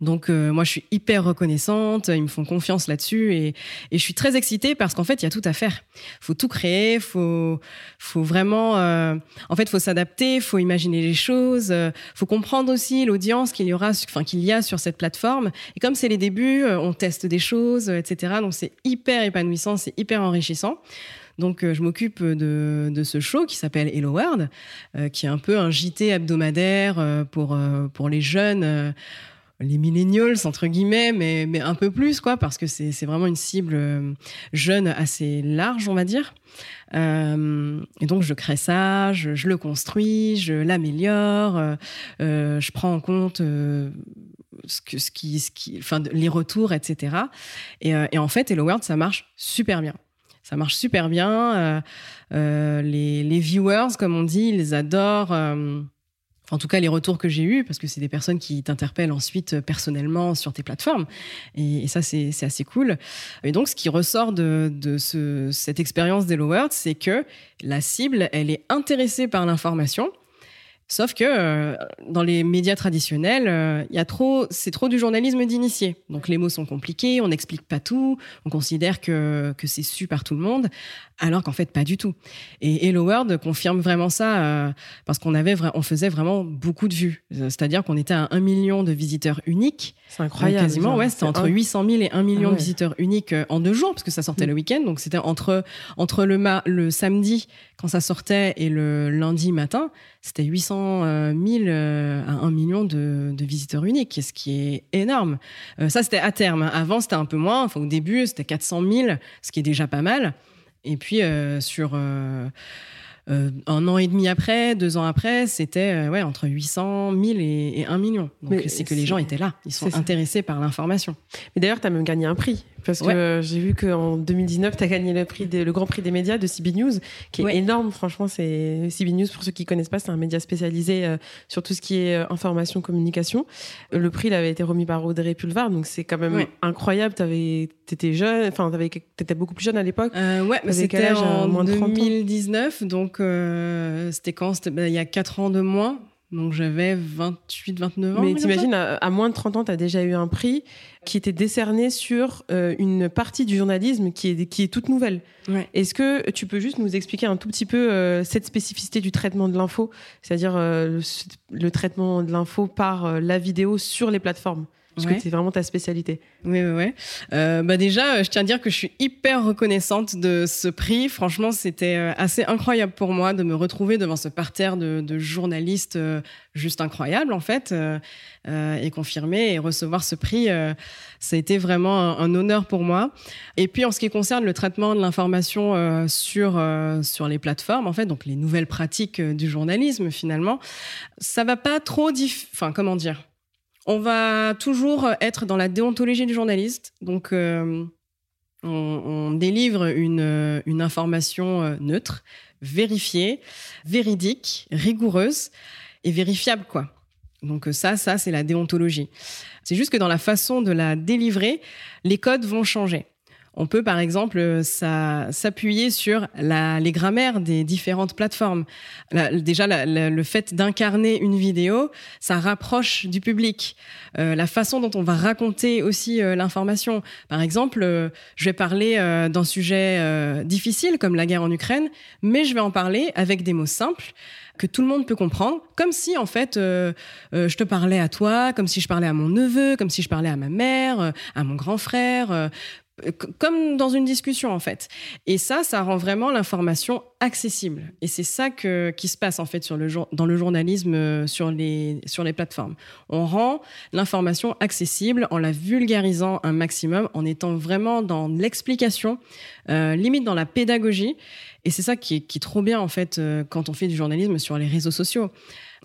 Donc euh, moi je suis hyper reconnaissante, ils me font confiance là-dessus et, je suis très excitée parce qu'en fait il y a tout à faire. Faut tout créer, faut faut vraiment euh, en fait faut s'adapter, faut imaginer les choses, euh, faut comprendre aussi l'audience qu'il y enfin qu'il y a sur cette plateforme. Et comme c'est les débuts, on teste des choses, etc. Donc c'est hyper épanouissant, c'est hyper enrichissant. Donc, je m'occupe de, de, ce show qui s'appelle Hello World, qui est un peu un JT hebdomadaire pour, pour les jeunes les millennials entre guillemets, mais, un peu plus quoi, parce que c'est vraiment une cible euh, jeune assez large, on va dire. Euh, et donc je crée ça, je, le construis, je l'améliore, euh, je prends en compte ce, que, ce qui, qui, enfin les retours, etc. Et, en fait, Hello World, ça marche super bien. Ça marche super bien. les viewers, comme on dit, ils adorent en tout cas les retours que j'ai eus, parce que c'est des personnes qui t'interpellent ensuite euh, personnellement sur tes plateformes. Et, ça, c'est assez cool. Et donc, ce qui ressort de, de ce, cette expérience d'Hello World, c'est que la cible, elle est intéressée par l'information, Sauf que euh, dans les médias traditionnels, euh, il y a trop, c'est trop du journalisme d'initié. Donc les mots sont compliqués, on n'explique pas tout, on considère que, que c'est su par tout le monde, alors qu'en fait pas du tout. Et Hello World confirme vraiment ça euh, parce qu'on avait, on faisait vraiment beaucoup de vues. C'est-à-dire qu'on était à un million de visiteurs uniques. C'est incroyable. quasiment, ouais, c'était entre 800 000 et 1 million de visiteurs uniques en deux jours parce que ça sortait mm. le week-end. Donc c'était entre entre le ma, le samedi quand ça sortait et le lundi matin, c'était 800 000 euh, à 1 million de, visiteurs uniques, ce qui est énorme. Euh, ça, c'était à terme. Avant, c'était un peu moins. Au début, c'était 400 000, ce qui est déjà pas mal. Et puis, euh, sur euh, un an et demi après, deux ans après, c'était euh, ouais, entre 800 000 et, et 1 million. Donc c'est que les gens étaient là, ils sont intéressés par l'information. Mais d'ailleurs, tu as même gagné un prix. Parce que j'ai vu qu'en 2019, tu as gagné le, prix le Grand Prix des médias de CB News, qui est énorme. Franchement, c'est CB News, pour ceux qui connaissent pas, c'est un média spécialisé euh, sur tout ce qui est information, communication. Le prix, il avait été remis par Audrey Pulvar, donc c'est quand même incroyable. Tu étais jeune, enfin, tu étais beaucoup plus jeune à l'époque. ouais, mais c'était en moins 2019, donc euh, c'était quand? C'était bah, il y a 4 ans de moins. Donc j'avais 28, 29 ans. Mais t'imagines, à, moins de 30 ans, tu as déjà eu un prix qui était décerné sur euh, une partie du journalisme qui est, qui est toute nouvelle. Est-ce que tu peux juste nous expliquer un tout petit peu euh, cette spécificité du traitement de l'info, c'est-à-dire le, traitement de l'info par la vidéo sur les plateformes parce que c'est vraiment ta spécialité. Oui, oui, oui. Euh, bah déjà, je tiens à dire que je suis hyper reconnaissante de ce prix. Franchement, c'était euh, assez incroyable pour moi de me retrouver devant ce parterre de, de journalistes euh, juste incroyable en fait, euh, euh, et confirmer et recevoir ce prix. Euh, ça a été vraiment un, honneur pour moi. Et puis en ce qui concerne le traitement de l'information euh, sur sur les plateformes, en fait, donc les nouvelles pratiques du journalisme finalement, ça va pas trop, enfin comment dire? On va toujours être dans la déontologie du journaliste. Donc, on, on, délivre une, une information neutre, vérifiée, véridique, rigoureuse et vérifiable, quoi. Donc ça, ça, c'est la déontologie. C'est juste que dans la façon de la délivrer, les codes vont changer. On peut par exemple s'appuyer sur les grammaires des différentes plateformes. déjà, le fait d'incarner une vidéo, ça rapproche du public. Euh, la façon dont on va raconter aussi euh, l'information. Par exemple, euh, je vais parler d'un sujet difficile comme la guerre en Ukraine, mais je vais en parler avec des mots simples que tout le monde peut comprendre, comme si en fait euh, euh, je te parlais à toi, comme si je parlais à mon neveu, comme si je parlais à ma mère, euh, à mon grand frère, comme dans une discussion en fait. Et ça, ça rend vraiment l'information accessible. Et c'est ça que, qui se passe en fait sur le, dans le journalisme sur les, sur les plateformes. On rend l'information accessible en la vulgarisant un maximum, en étant vraiment dans l'explication, limite dans la pédagogie. Et c'est ça qui est, qui est, trop bien, en fait, euh, quand on fait du journalisme sur les réseaux sociaux.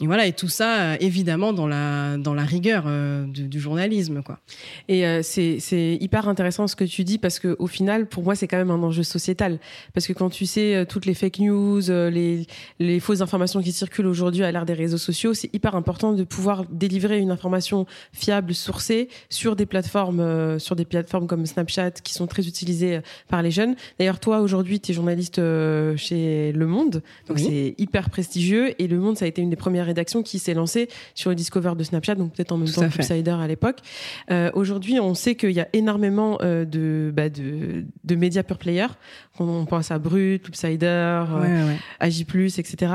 Et voilà, et tout ça, euh, évidemment, dans la, dans la rigueur euh, du, journalisme. Quoi. Et euh, c'est hyper intéressant ce que tu dis, parce qu'au final, pour moi, c'est quand même un enjeu sociétal. Parce que quand tu sais toutes les fake news, les, les fausses informations qui circulent aujourd'hui à l'ère des réseaux sociaux, c'est hyper important de pouvoir délivrer une information fiable, sourcée, sur des plateformes, sur des plateformes comme Snapchat, qui sont très utilisées par les jeunes. D'ailleurs, toi, aujourd'hui, tu es journaliste chez Le Monde, donc c'est hyper prestigieux, et Le Monde, ça a été une des premières rédaction qui s'est lancée sur le Discover de Snapchat, donc peut-être en même temps que Upsider à l'époque. Euh, aujourd'hui, on sait qu'il y a énormément euh, de, bah, de, de médias pure player. On pense à Brut, Upsider, euh, Agi+, etc.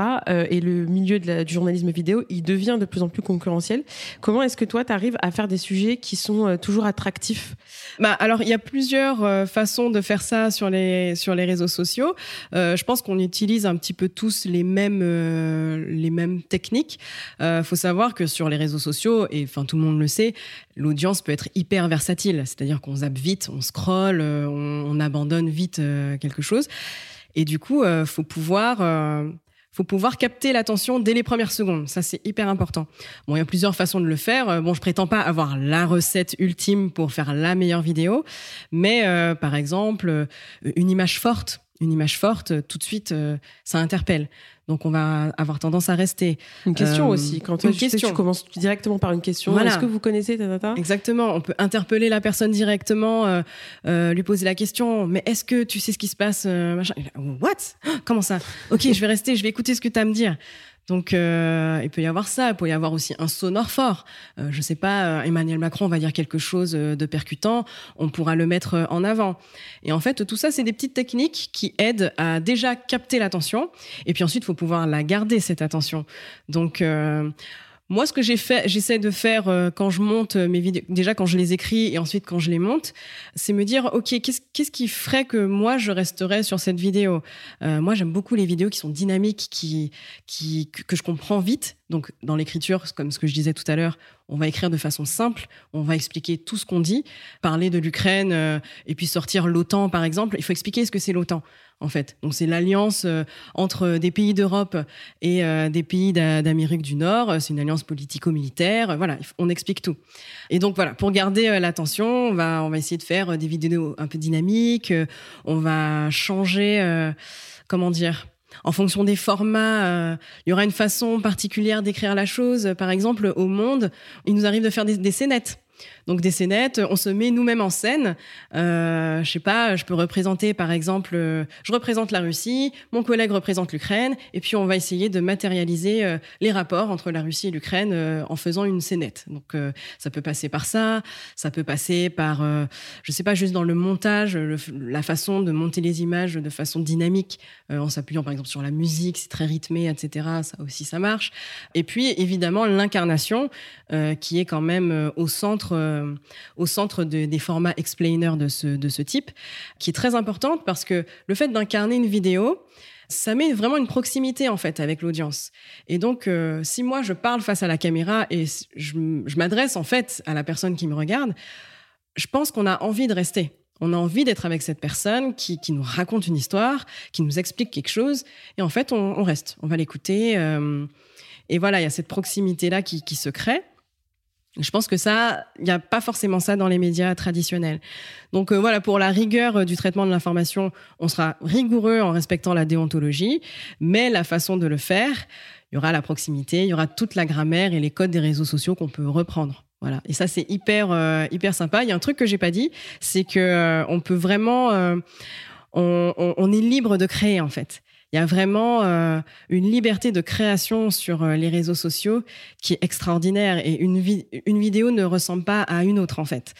et le milieu de la, du journalisme vidéo, il devient de plus en plus concurrentiel. Comment est-ce que toi, tu arrives à faire des sujets qui sont toujours attractifs? Bah, Alors, il y a plusieurs façons de faire ça sur les, sur les réseaux sociaux. je pense qu'on utilise un petit peu tous les mêmes, les mêmes techniques il euh, faut savoir que sur les réseaux sociaux, et tout le monde le sait, l'audience peut être hyper versatile. C'est-à-dire qu'on zappe vite, on scrolle, euh, on, abandonne vite euh, quelque chose. Et du coup, faut pouvoir faut pouvoir capter l'attention dès les premières secondes. Ça, c'est hyper important. Bon, il y a plusieurs façons de le faire. Bon, je prétends pas avoir la recette ultime pour faire la meilleure vidéo, mais par exemple, une image forte, une image forte, tout de suite, ça interpelle. Donc on va avoir tendance à rester. Une question euh, aussi. Quand une tu, question. tu commences directement par une question. Est-ce que vous connaissez tata? Exactement. On peut interpeller la personne directement, euh, euh, lui poser la question. Mais est-ce que tu sais ce qui se passe machin? What? Comment ça? Ok, je vais rester. Je vais écouter ce que tu as à me dire. Donc, euh, il peut y avoir ça. Il peut y avoir aussi un sonore fort. Euh, je sais pas, euh, Emmanuel Macron va dire quelque chose euh, de percutant, on pourra le mettre en avant. Et en fait, tout ça, c'est des petites techniques qui aident à déjà capter l'attention. Et puis ensuite, il faut pouvoir la garder cette attention. Donc moi, ce que j'ai fait, j'essaie de faire euh, quand je monte mes vidéos, déjà quand je les écris et ensuite quand je les monte, c'est me dire, ok, qu'est-ce, qui ferait que moi je resterais sur cette vidéo? Euh, Moi, j'aime beaucoup les vidéos qui sont dynamiques, qui, que je comprends vite. Donc, dans l'écriture, comme ce que je disais tout à l'heure, on va écrire de façon simple, on va expliquer tout ce qu'on dit, parler de l'Ukraine euh, et puis sortir l'OTAN, par exemple. Il faut expliquer ce que c'est l'OTAN en fait. Donc c'est l'alliance euh, entre des pays d'Europe et euh, des pays d'Amérique du Nord. C'est une alliance politico-militaire. Voilà, on explique tout. Et donc voilà, pour garder euh, l'attention, on va on va essayer de faire des vidéos un peu dynamiques. On va changer, comment dire. En fonction des formats, il y aura une façon particulière d'écrire la chose. Par exemple, au Monde, il nous arrive de faire des, des scénettes. Donc des scénettes, on se met nous-mêmes en scène. Euh, je sais pas, je peux représenter par exemple, euh, je représente la Russie, mon collègue représente l'Ukraine, et puis on va essayer de matérialiser euh, les rapports entre la Russie et l'Ukraine euh, en faisant une scénette. Donc ça peut passer par ça, ça peut passer par, je sais pas, juste dans le montage, la façon de monter les images de façon dynamique, en s'appuyant par exemple sur la musique, c'est très rythmé, etc. Ça aussi ça marche. Et puis évidemment l'incarnation qui est quand même au centre euh, au centre des formats explainer de ce, type, qui est très importante parce que le fait d'incarner une vidéo, ça met vraiment une proximité en fait avec l'audience. Et donc, euh, si moi je parle face à la caméra et je, m'adresse en fait à la personne qui me regarde, je pense qu'on a envie de rester. On a envie d'être avec cette personne qui, nous raconte une histoire, qui nous explique quelque chose, et en fait, on, reste, on va l'écouter. Euh, et voilà, il y a cette proximité là qui, qui se crée. Je pense que ça, il n'y a pas forcément ça dans les médias traditionnels. Donc euh, voilà, pour la rigueur euh, du traitement de l'information, on sera rigoureux en respectant la déontologie, mais la façon de le faire, il y aura la proximité, il y aura toute la grammaire et les codes des réseaux sociaux qu'on peut reprendre. Voilà. Et ça, c'est hyper, euh, hyper sympa. Il y a un truc que j'ai pas dit, c'est que on peut vraiment, on, on, est libre de créer en fait. Il y a vraiment euh, une liberté de création sur euh, les réseaux sociaux qui est extraordinaire et une, une vidéo ne ressemble pas à une autre en fait.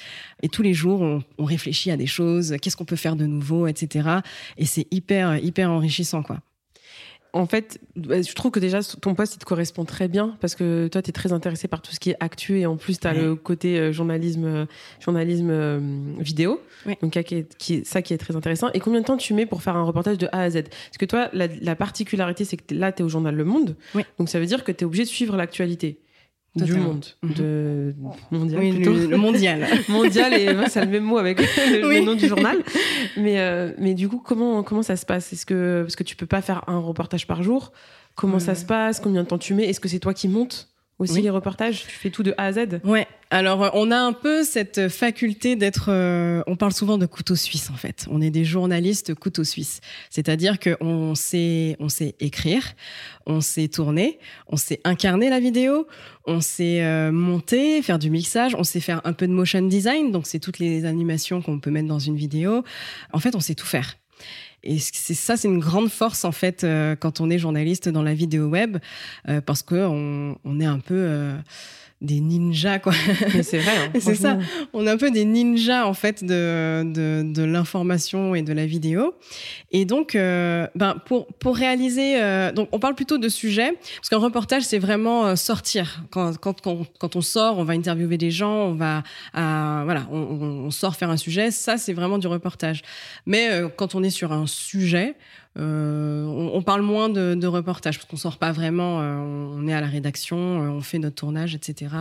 Et tous les jours, on, on réfléchit à des choses, qu'est-ce qu'on peut faire de nouveau, etc. Et c'est hyper, hyper enrichissant quoi en fait, bah, je trouve que déjà ton poste il te correspond très bien parce que toi tu es très intéressé par tout ce qui est actu et en plus tu as le côté euh, journalisme euh, journalisme euh, vidéo. Donc qui ça qui est très intéressant. Et combien de temps tu mets pour faire un reportage de A à Z? Parce que toi la, particularité c'est que là tu es au journal Le Monde. Donc ça veut dire que tu es obligé de suivre l'actualité du monde, mhm. de mondial Le, mondial, mondial et c'est le même mot avec le, nom du journal. Mais euh, mais du coup comment comment ça se passe? Est-ce que parce que tu peux pas faire un reportage par jour? Comment ça se passe? Combien de temps tu mets? Est-ce que c'est toi qui montes? Aussi les reportages Tu fais tout de A à Z Ouais. Alors euh, on a un peu cette faculté d'être. Euh, on parle souvent de couteau suisse en fait. On est des journalistes couteau suisse. C'est-à-dire qu'on sait, on sait écrire, on sait tourner, on sait incarner la vidéo, on sait euh, monter, faire du mixage, on sait faire un peu de motion design. Donc c'est toutes les animations qu'on peut mettre dans une vidéo. En fait, on sait tout faire. Et c'est ça, c'est une grande force en fait euh, quand on est journaliste dans la vidéo web, euh, parce que on, on, est un peu euh, des ninjas quoi. C'est vrai. Hein, c'est ça. On est un peu des ninjas en fait de de, de l'information et de la vidéo. Et donc, euh, ben pour pour réaliser, euh, donc on parle plutôt de sujet parce qu'un reportage c'est vraiment euh, sortir. Quand, quand quand quand on sort, on va interviewer des gens, on va voilà, on, on, sort faire un sujet. Ça c'est vraiment du reportage. Mais quand on est sur un sujet euh, on, parle moins de, de reportage parce qu'on sort pas vraiment. Euh, on est à la rédaction, euh, on fait notre tournage, etc.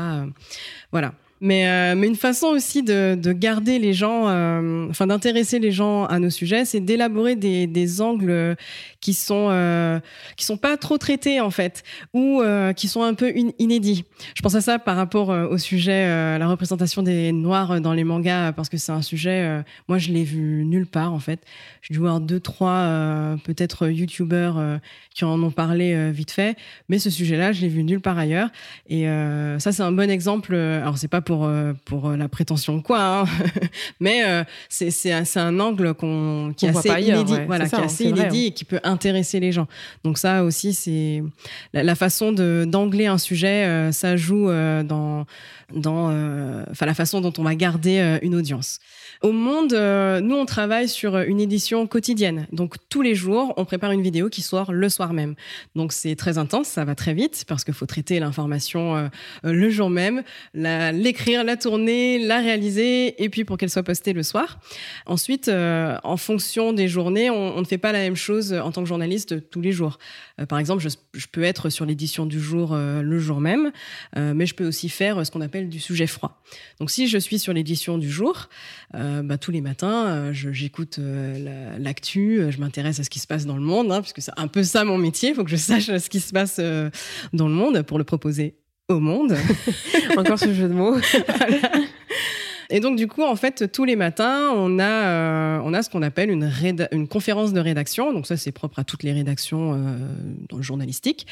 voilà. Mais, euh, mais une façon aussi de, de garder les gens, euh, enfin d'intéresser les gens à nos sujets, c'est d'élaborer des, angles qui sont euh, qui sont pas trop traités en fait, ou qui sont un peu inédits. Je pense à ça par rapport au sujet la représentation des noirs dans les mangas parce que c'est un sujet. moi, je l'ai vu nulle part en fait. J'ai dû voir deux trois peut-être youtubeurs qui en ont parlé vite fait, mais ce sujet-là, je l'ai vu nulle part ailleurs. Et ça, c'est un bon exemple. Alors c'est pas pour pour euh, pour euh, la prétention quoi, hein. mais euh, c'est c'est un angle qu'on qui est assez inédit, voilà, qui est assez inédit et qui peut intéresser les gens. Donc ça aussi c'est la, façon de d'angler un sujet, ça joue dans dans enfin la façon dont on va garder une audience. Au Monde, euh, nous, on travaille sur une édition quotidienne. Donc, tous les jours, on prépare une vidéo qui sort le soir même. Donc, c'est très intense, ça va très vite parce qu'il faut traiter l'information euh, le jour même, l'écrire, la, tourner, la réaliser et puis pour qu'elle soit postée le soir. Ensuite, euh, en fonction des journées, on, ne fait pas la même chose en tant que journaliste tous les jours. par exemple, je, peux être sur l'édition du jour le jour même, mais je peux aussi faire ce qu'on appelle du sujet froid. Donc, si je suis sur l'édition du jour, euh, bah, tous les matins, euh, j'écoute euh, l'actu, je m'intéresse à ce qui se passe dans le monde, hein, puisque c'est un peu ça mon métier. Il faut que je sache ce qui se passe dans le monde pour le proposer au monde. Encore ce jeu de mots. Et donc du coup, en fait, tous les matins, on a euh, on a ce qu'on appelle une conférence de rédaction. Donc ça, c'est propre à toutes les rédactions euh, dans le journalistique.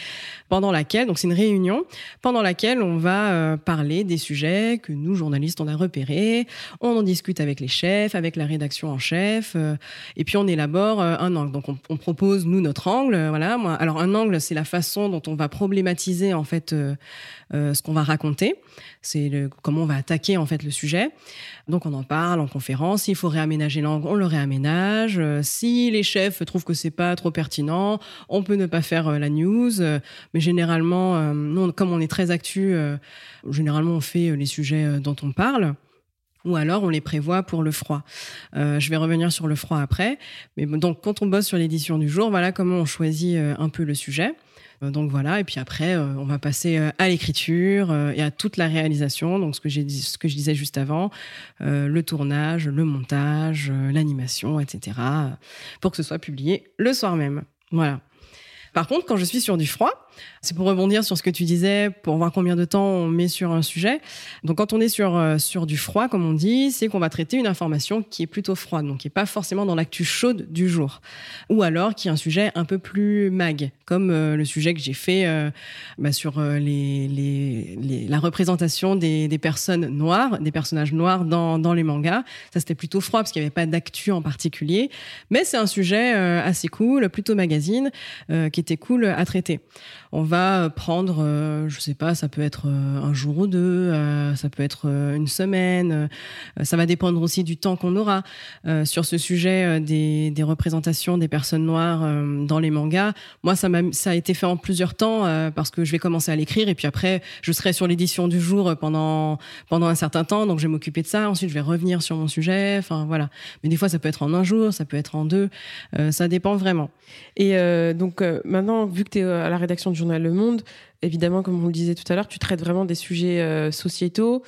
Pendant laquelle, donc c'est une réunion pendant laquelle on va euh, parler des sujets que nous journalistes on a repérés. On en discute avec les chefs, avec la rédaction en chef, euh, et puis on élabore un angle. Donc on, propose nous notre angle. voilà. Alors un angle, c'est la façon dont on va problématiser en fait ce qu'on va raconter. C'est comment on va attaquer en fait le sujet. Donc on en parle en conférence. S'il faut réaménager l'angle, on le réaménage. Euh, si les chefs trouvent que c'est pas trop pertinent, on peut ne pas faire euh, la news. Euh, mais généralement, nous, comme on est très actu, généralement on fait les sujets dont on parle ou alors on les prévoit pour le froid. Je vais revenir sur le froid après. Mais donc quand on bosse sur l'édition du jour, voilà comment on choisit un peu le sujet. Euh, donc voilà, et puis après, euh, on va passer euh, à l'écriture et à toute la réalisation. Donc ce que j'ai ce que je disais juste avant, le tournage, le montage, l'animation, etc. Pour que ce soit publié le soir même. Voilà. Par contre, quand je suis sur du froid, C'est pour rebondir sur ce que tu disais, pour voir combien de temps on met sur un sujet. Donc quand on est sur, euh, sur du froid, comme on dit, c'est qu'on va traiter une information qui est plutôt froide, donc qui n'est pas forcément dans l'actu chaude du jour. Ou alors qui est un sujet un peu plus mag, comme euh, le sujet que j'ai fait euh, bah, sur la représentation des, des, personnes noires, des personnages noirs dans, dans les mangas. Ça, c'était plutôt froid parce qu'il n'y avait pas d'actu en particulier. Mais c'est un sujet assez cool, plutôt magazine, qui était cool à traiter on va prendre, euh, je sais pas, ça peut être euh, un jour ou deux, euh, ça peut être une semaine, ça va dépendre aussi du temps qu'on aura sur ce sujet des, des, représentations des personnes noires dans les mangas. Moi, ça, a, ça a été fait en plusieurs temps parce que je vais commencer à l'écrire et puis après, je serai sur l'édition du jour pendant pendant un certain temps, donc je vais m'occuper de ça. Ensuite, je vais revenir sur mon sujet. Enfin voilà. Mais des fois, ça peut être en un jour, ça peut être en deux. ça dépend vraiment. Et donc maintenant, vu que tu es à la rédaction du Le Monde, évidemment, comme on le disait tout à l'heure, tu traites vraiment des sujets euh, sociétaux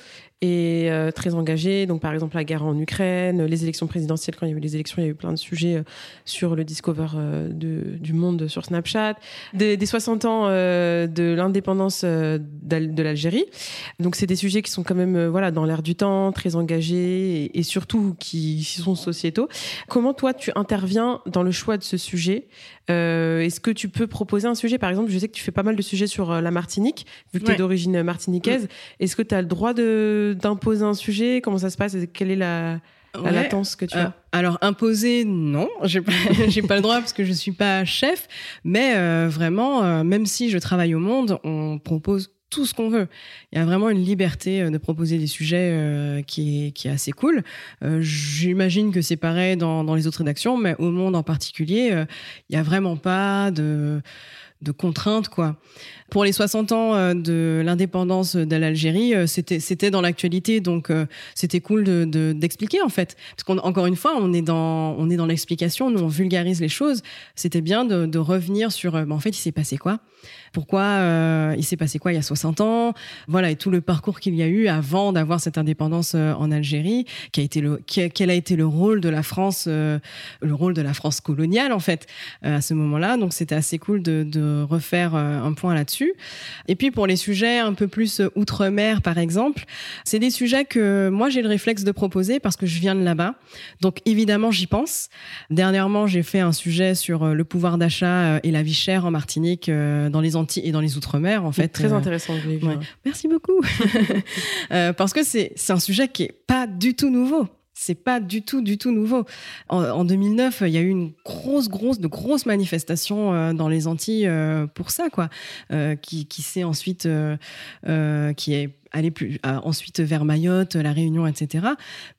et euh, très engagés. Donc, par exemple, la guerre en Ukraine, les élections présidentielles. Quand il y a eu les élections, il y a eu plein de sujets euh, sur le Discover de, du monde sur Snapchat. Des, 60 ans de l'indépendance de l'Algérie. Donc, c'est des sujets qui sont quand même voilà dans l'air du temps, très engagés et, et surtout qui sont sociétaux. Comment toi, tu interviens dans le choix de ce sujet? Est-ce que tu peux proposer un sujet? Par exemple, je sais que tu fais pas mal de sujets sur la Martinique, vu que tu es d'origine martiniquaise. Est-ce que tu as le droit d'imposer un sujet Comment ça se passe Quelle est la, latence que tu as euh, Alors imposer, non, j'ai pas, pas le droit parce que je suis pas chef, mais euh, vraiment, euh, même si je travaille au Monde, on propose tout ce qu'on veut. Il y a vraiment une liberté de proposer des sujets qui, est, qui est assez cool. J'imagine que c'est pareil dans, dans, les autres rédactions, mais au Monde en particulier, il n'y a vraiment pas de de contraintes quoi. Pour les 60 ans euh, de l'indépendance de l'Algérie, euh, c'était c'était dans l'actualité. Donc euh, c'était cool de d'expliquer en fait. Parce qu'encore une fois on est dans on est dans l'explication, nous on vulgarise les choses. C'était bien de, de revenir sur bah, en fait il s'est passé quoi? Pourquoi euh, il s'est passé quoi il y a 60 ans, voilà, et tout le parcours qu'il y a eu avant d'avoir cette indépendance euh, en Algérie, qui a été le, quel a été le rôle de la France, euh, le rôle de la France coloniale en fait à ce moment-là. Donc c'était assez cool de, de refaire un point là-dessus. Et puis pour les sujets un peu plus outre-mer par exemple, c'est des sujets que moi j'ai le réflexe de proposer parce que je viens de là-bas. Donc évidemment j'y pense. Dernièrement j'ai fait un sujet sur le pouvoir d'achat et la vie chère en Martinique dans les et dans les Outre-mer, en fait. Très euh, intéressant, Merci beaucoup. Euh, parce que c'est un sujet qui est pas du tout nouveau. C'est pas du tout, du tout nouveau. En, 2009, il y a eu une grosse, grosse, de grosses manifestations euh, dans les Antilles pour ça, quoi, qui, qui s'est ensuite, qui est aller plus ensuite vers Mayotte, la Réunion, etc.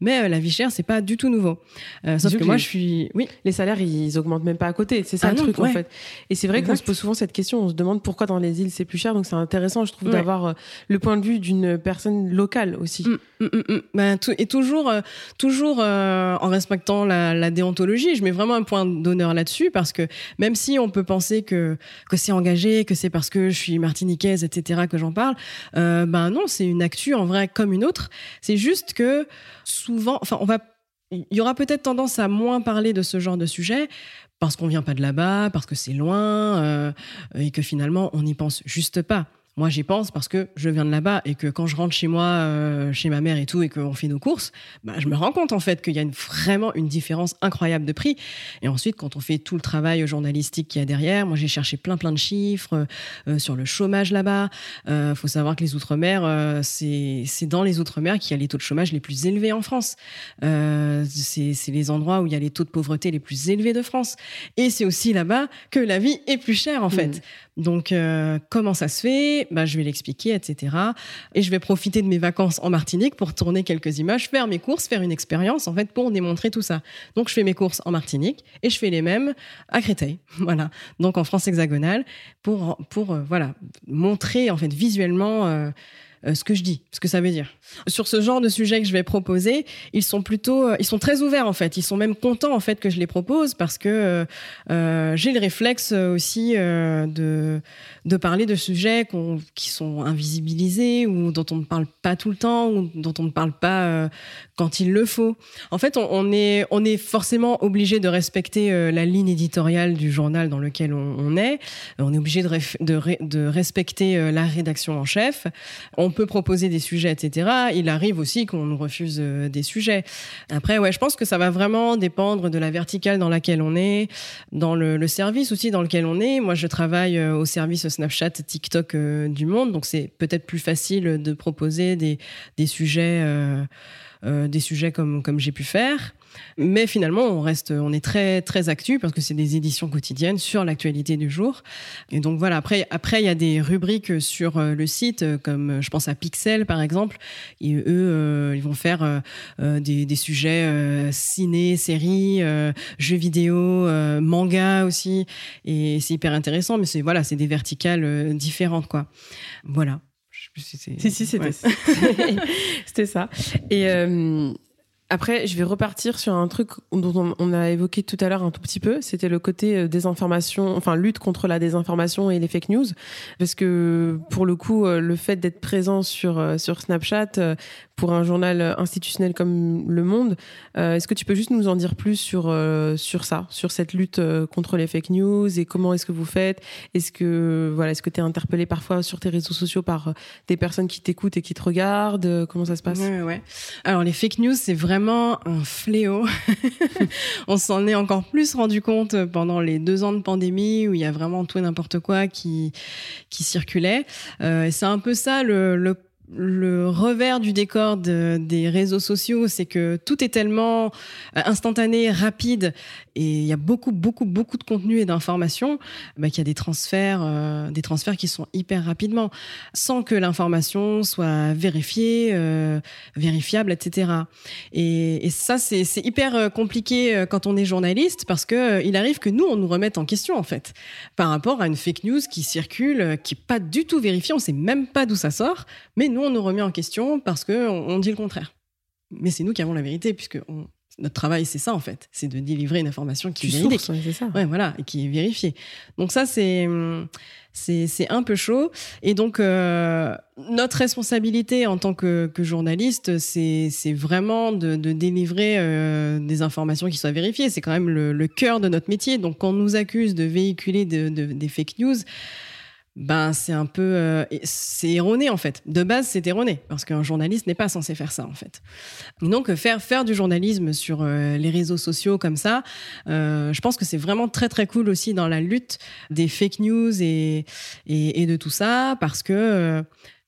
Mais euh, la vie chère, c'est pas du tout nouveau. Euh, sauf que, moi, je suis, oui, les salaires, ils augmentent même pas à côté. C'est ça ah le truc en fait. Et c'est vrai qu'on se pose souvent cette question. On se demande pourquoi dans les îles c'est plus cher. Donc c'est intéressant, je trouve, d'avoir euh, le point de vue d'une personne locale aussi. Mm, mm, mm, ben, et toujours, toujours en respectant la, la, déontologie. Je mets vraiment un point d'honneur là-dessus parce que même si on peut penser que que c'est engagé, que c'est parce que je suis martiniquaise, etc. que j'en parle, ben non, c'est une actu en vrai comme une autre. C'est juste que souvent, enfin, on va, il y aura peut-être tendance à moins parler de ce genre de sujet parce qu'on vient pas de là-bas, parce que c'est loin euh, et que finalement on n'y pense juste pas. Moi, j'y pense parce que je viens de là-bas et que quand je rentre chez moi, euh, chez ma mère et tout, et qu'on fait nos courses, bah, je me rends compte en fait qu'il y a une, vraiment une différence incroyable de prix. Et ensuite, quand on fait tout le travail journalistique qu'il y a derrière, moi j'ai cherché plein plein de chiffres euh, sur le chômage là-bas. Euh, faut savoir que les outre-mer, euh, c'est c'est dans les outre-mer qu'il y a les taux de chômage les plus élevés en France. Euh, c'est c'est les endroits où il y a les taux de pauvreté les plus élevés de France. Et c'est aussi là-bas que la vie est plus chère en fait. Donc, euh, comment ça se fait? Bah, Je vais l'expliquer, etc. Et je vais profiter de mes vacances en Martinique pour tourner quelques images, faire mes courses, faire une expérience, en fait, pour démontrer tout ça. Donc, je fais mes courses en Martinique et je fais les mêmes à Créteil. Voilà. Donc, en France hexagonale, pour, pour euh, voilà, montrer, en fait, visuellement... Euh, ce que je dis, ce que ça veut dire. Sur ce genre de sujet que je vais proposer, ils sont plutôt, ils sont très ouverts en fait. Ils sont même contents en fait que je les propose parce que j'ai le réflexe aussi de parler de sujets qui sont invisibilisés ou dont on ne parle pas tout le temps ou dont on ne parle pas quand il le faut. En fait, on, est, on est forcément obligé de respecter euh, la ligne éditoriale du journal dans lequel on, est. On est obligé de, respecter euh, la rédaction en chef. Peut proposer des sujets, etc. Il arrive aussi qu'on nous refuse euh, des sujets. Après, ouais, je pense que ça va vraiment dépendre de la verticale dans laquelle on est, dans le, service aussi dans lequel on est. Moi, je travaille au service Snapchat, TikTok du monde, donc c'est peut-être plus facile de proposer des, des sujets. Euh, des sujets comme, comme j'ai pu faire. Mais finalement, on reste, on est très très actu parce que c'est des éditions quotidiennes sur l'actualité du jour. Et donc voilà. Après, après, il y a des rubriques sur euh, le site, euh, comme je pense à Pixel par exemple. Et eux, ils vont faire des, des, sujets ciné, séries, jeux vidéo, manga aussi. Et c'est hyper intéressant. Mais c'est voilà, c'est des verticales différentes quoi. Voilà. Si, si, c'était c'était ça. Et euh, après, je vais repartir sur un truc dont on, a évoqué tout à l'heure un tout petit peu. C'était le côté euh, désinformation, enfin lutte contre la désinformation et les fake news. Parce que pour le coup, euh, le fait d'être présent sur sur Snapchat, pour un journal institutionnel comme Le Monde. Euh, est-ce que tu peux juste nous en dire plus sur, euh, sur ça, sur cette lutte euh, contre les fake news et comment est-ce que vous faites? Est-ce que voilà, est-ce que tu es interpellé parfois sur tes réseaux sociaux par des personnes qui t'écoutent et qui te regardent? Comment ça se passe? Ouais, ouais. Alors les fake news, c'est vraiment un fléau. On s'en est encore plus rendu compte pendant les deux ans de pandémie où il y a vraiment tout et n'importe quoi qui, qui circulait. c'est un peu ça le, le le revers du décor des réseaux sociaux, c'est que tout est tellement euh, instantané, rapide, et il y a beaucoup, beaucoup, beaucoup de contenu et d'informations, bah, qu'il y a des transferts, euh, des transferts qui sont hyper rapidement, sans que l'information soit vérifiée, euh, vérifiable, etc. Et, ça, c'est hyper compliqué quand on est journaliste, parce que il arrive que nous, on nous remette en question, en fait, par rapport à une fake news qui circule, qui n'est pas du tout vérifiée, on sait même pas d'où ça sort, mais nous, on nous remet en question parce qu'on on dit le contraire. Mais c'est nous qui avons la vérité, puisque notre travail, c'est ça en fait, c'est de délivrer une information qui est véridique. c'est ça. Ouais, voilà, et qui est vérifiée. Donc ça, c'est c'est un peu chaud. Et donc euh, notre responsabilité en tant que, journaliste, c'est vraiment de, délivrer euh, des informations qui soient vérifiées. C'est quand même le, cœur de notre métier. Donc quand on nous accuse de véhiculer des fake news, ben c'est un peu euh, c'est erroné en fait. De base, c'est erroné parce qu'un journaliste n'est pas censé faire ça en fait. Donc faire faire du journalisme sur euh, les réseaux sociaux comme ça, euh, je pense que c'est vraiment très très cool aussi dans la lutte des fake news et et, et de tout ça parce que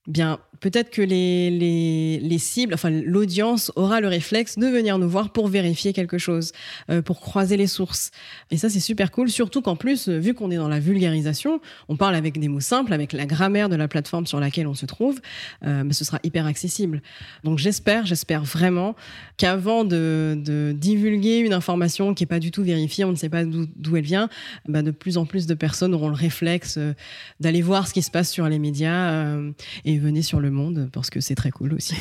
bien peut-être que les, les, les, cibles, enfin l'audience aura le réflexe de venir nous voir pour vérifier quelque chose, euh, pour croiser les sources. Et ça, c'est super cool, surtout qu'en plus, vu qu'on est dans la vulgarisation, on parle avec des mots simples, avec la grammaire de la plateforme sur laquelle on se trouve, euh, mais ce sera hyper accessible. Donc j'espère, j'espère vraiment qu'avant de, de, divulguer une information qui est pas du tout vérifiée, on ne sait pas d'où elle vient, bah, de plus en plus de personnes auront le réflexe euh, d'aller voir ce qui se passe sur les médias euh, et venir sur le monde parce que c'est très cool aussi.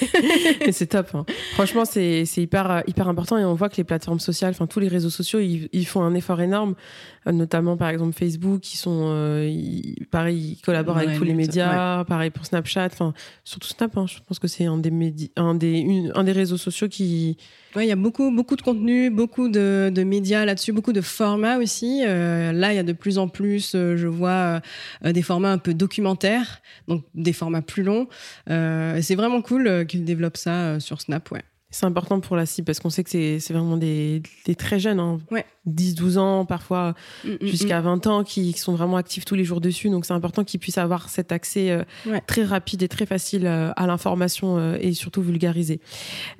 c'est top. Hein. Franchement, c'est hyper, hyper important et on voit que les plateformes sociales, enfin tous les réseaux sociaux, ils, font un effort énorme, euh, notamment par exemple Facebook, qui sont, euh, pareil, ils collaborent avec tous les médias, pareil pour Snapchat, enfin surtout Snap, hein, je pense que c'est un des, un, des, un des réseaux sociaux qui, Ouais, il y a beaucoup, beaucoup de contenu, beaucoup de, de médias là-dessus, beaucoup de formats aussi. Euh, là, il y a de plus en plus, euh, je vois euh, des formats un peu documentaires, donc des formats plus longs. c'est vraiment cool qu'ils développent ça sur Snap, ouais. C'est important pour la cible parce qu'on sait que c'est vraiment des, des, très jeunes, hein. ouais. 10, 12 ans, parfois mm, mm, jusqu'à 20 mm. ans, qui, sont vraiment actifs tous les jours dessus. Donc c'est important qu'ils puissent avoir cet accès euh, très rapide et très facile euh, à l'information euh, et surtout vulgarisé.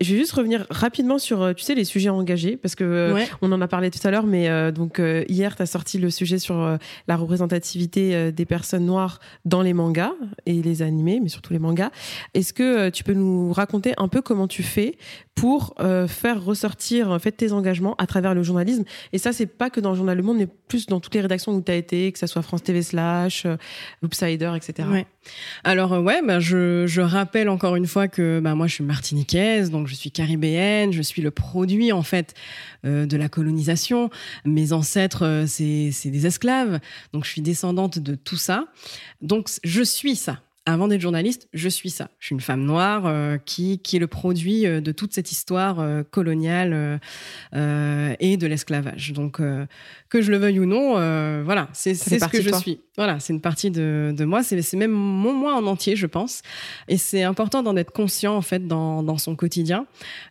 Je vais juste revenir rapidement sur, tu sais, les sujets engagés parce que on en a parlé tout à l'heure, mais donc hier, tu as sorti le sujet sur la représentativité des personnes noires dans les mangas et les animés, mais surtout les mangas. Est-ce que tu peux nous raconter un peu comment tu fais pour euh, faire ressortir en tes engagements à travers le journalisme. Et ça, c'est pas que dans le journal Le Monde, mais plus dans toutes les rédactions où tu as été, que ce soit France TV slash, euh, Loopsider, etc. Alors euh, ouais, bah, je, rappelle encore une fois que bah, moi je suis martiniquaise, donc je suis caribéenne, je suis le produit en fait de la colonisation. Mes ancêtres, c'est des esclaves, donc je suis descendante de tout ça. Donc je suis ça avant d'être journaliste, je suis ça. Je suis une femme noire euh, qui, qui est le produit euh, de toute cette histoire euh, coloniale euh, et de l'esclavage. Donc, que je le veuille ou non, voilà, c'est ce que je suis. Voilà, c'est une partie de, de moi. C'est même mon moi en entier, je pense. Et c'est important d'en être conscient, en fait, dans, dans son quotidien.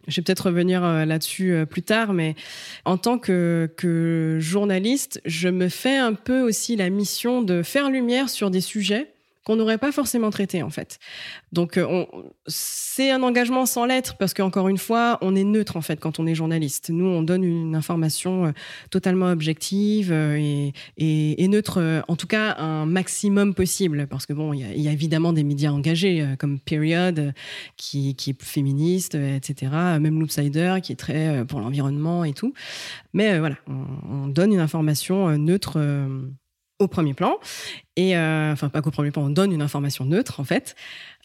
Je vais peut-être revenir là-dessus plus tard, mais en tant que, que journaliste, je me fais un peu aussi la mission de faire lumière sur des sujets qu'on n'aurait pas forcément traité en fait. Donc euh, c'est un engagement sans lettres parce qu'encore une fois, on est neutre en fait quand on est journaliste. Nous, on donne une information euh, totalement objective euh, et, et, et, neutre, en tout cas un maximum possible parce que bon, il y, y, a évidemment des médias engagés comme Period qui, qui est féministe, etc. Même Loopsider qui est très pour l'environnement et tout. Mais voilà, on, on, donne une information neutre au premier plan. Et euh, enfin, pas qu'au premier plan, on donne une information neutre en fait.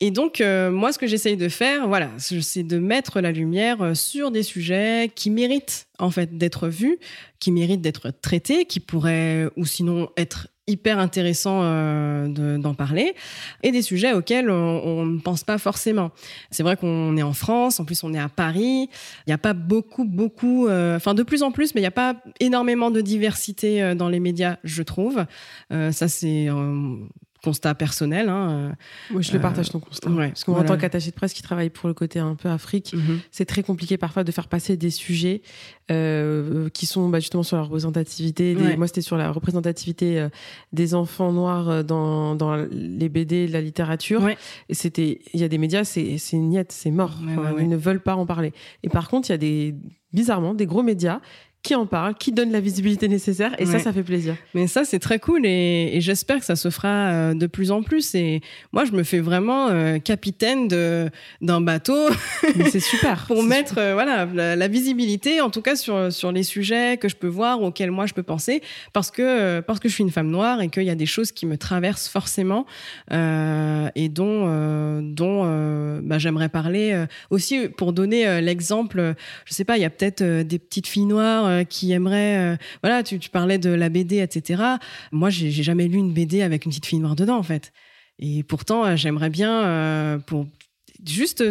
Et donc, euh, moi, ce que j'essaye de faire, voilà, c'est de mettre la lumière euh, sur des sujets qui méritent en fait d'être vus, qui méritent d'être traités, qui pourraient ou sinon être hyper intéressant euh, d'en parler et des sujets auxquels on, ne pense pas forcément. C'est vrai qu'on est en France, en plus on est à Paris, il n'y a pas beaucoup, beaucoup, euh, enfin de plus en plus, mais il n'y a pas énormément de diversité euh, dans les médias, je trouve. Euh, ça c'est constat personnel. Hein. Moi, je le partage ton constat. Ouais, Parce qu'en voilà. tant qu'attaché de presse qui travaille pour le côté un peu Afrique, mm -hmm. c'est très compliqué parfois de faire passer des sujets euh, qui sont bah, justement sur la représentativité. Des... Ouais. Moi, c'était sur la représentativité euh, des enfants noirs euh, dans, dans les BD, la littérature. Ouais. Et c'était, il y a des médias, c'est niette, c'est mort. Ils ne veulent pas en parler. Et par contre, il y a des bizarrement des gros médias qui en parle, qui donne la visibilité nécessaire, et ouais. ça, ça fait plaisir. Mais ça, c'est très cool, et, et j'espère que ça se fera euh, de plus en plus. Et moi, je me fais vraiment euh, capitaine de d'un bateau. C'est super. pour mettre super. Euh, voilà la, la, visibilité, en tout cas sur sur les sujets que je peux voir, auxquels moi je peux penser, parce que euh, parce que je suis une femme noire et qu'il y a des choses qui me traversent forcément et dont dont bah, j'aimerais parler aussi pour donner l'exemple. Je sais pas, il y a peut-être des petites filles noires euh, qui aimerait, euh, voilà, tu, tu, parlais de la BD, etc. Moi, j'ai jamais lu une BD avec une petite fille noire dedans, en fait. Et pourtant, euh, j'aimerais bien pour juste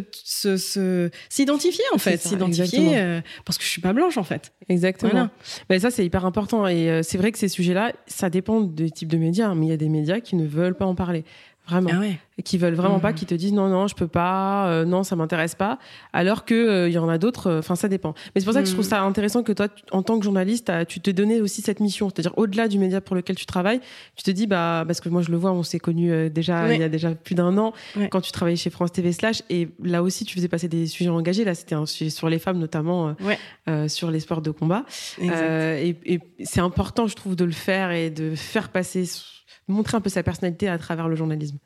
s'identifier se, en fait, s'identifier euh, parce que je suis pas blanche en fait. Exactement. Voilà. Ben, ça c'est hyper important et euh, c'est vrai que ces sujets-là, ça dépend des types de médias, mais il y a des médias qui ne veulent pas en parler. Vraiment. Ah ouais. Et qui veulent vraiment mmh. pas, qui te disent non, non, je peux pas, euh, non, ça m'intéresse pas. Alors que il euh, y en a d'autres, euh, enfin, ça dépend. Mais c'est pour ça que mmh. je trouve ça intéressant que toi, en tant que journaliste, tu te donnais aussi cette mission. C'est-à-dire, au-delà du média pour lequel tu travailles, tu te dis, bah, parce que moi, je le vois, on s'est connus déjà, ouais. il y a déjà plus d'un an, ouais. quand tu travaillais chez France TV Slash. Et là aussi, tu faisais passer des sujets engagés. Là, c'était un sujet sur les femmes, notamment, sur les sports de combat. et, et c'est important, je trouve, de le faire et de faire passer montrer un peu sa personnalité à travers le journalisme.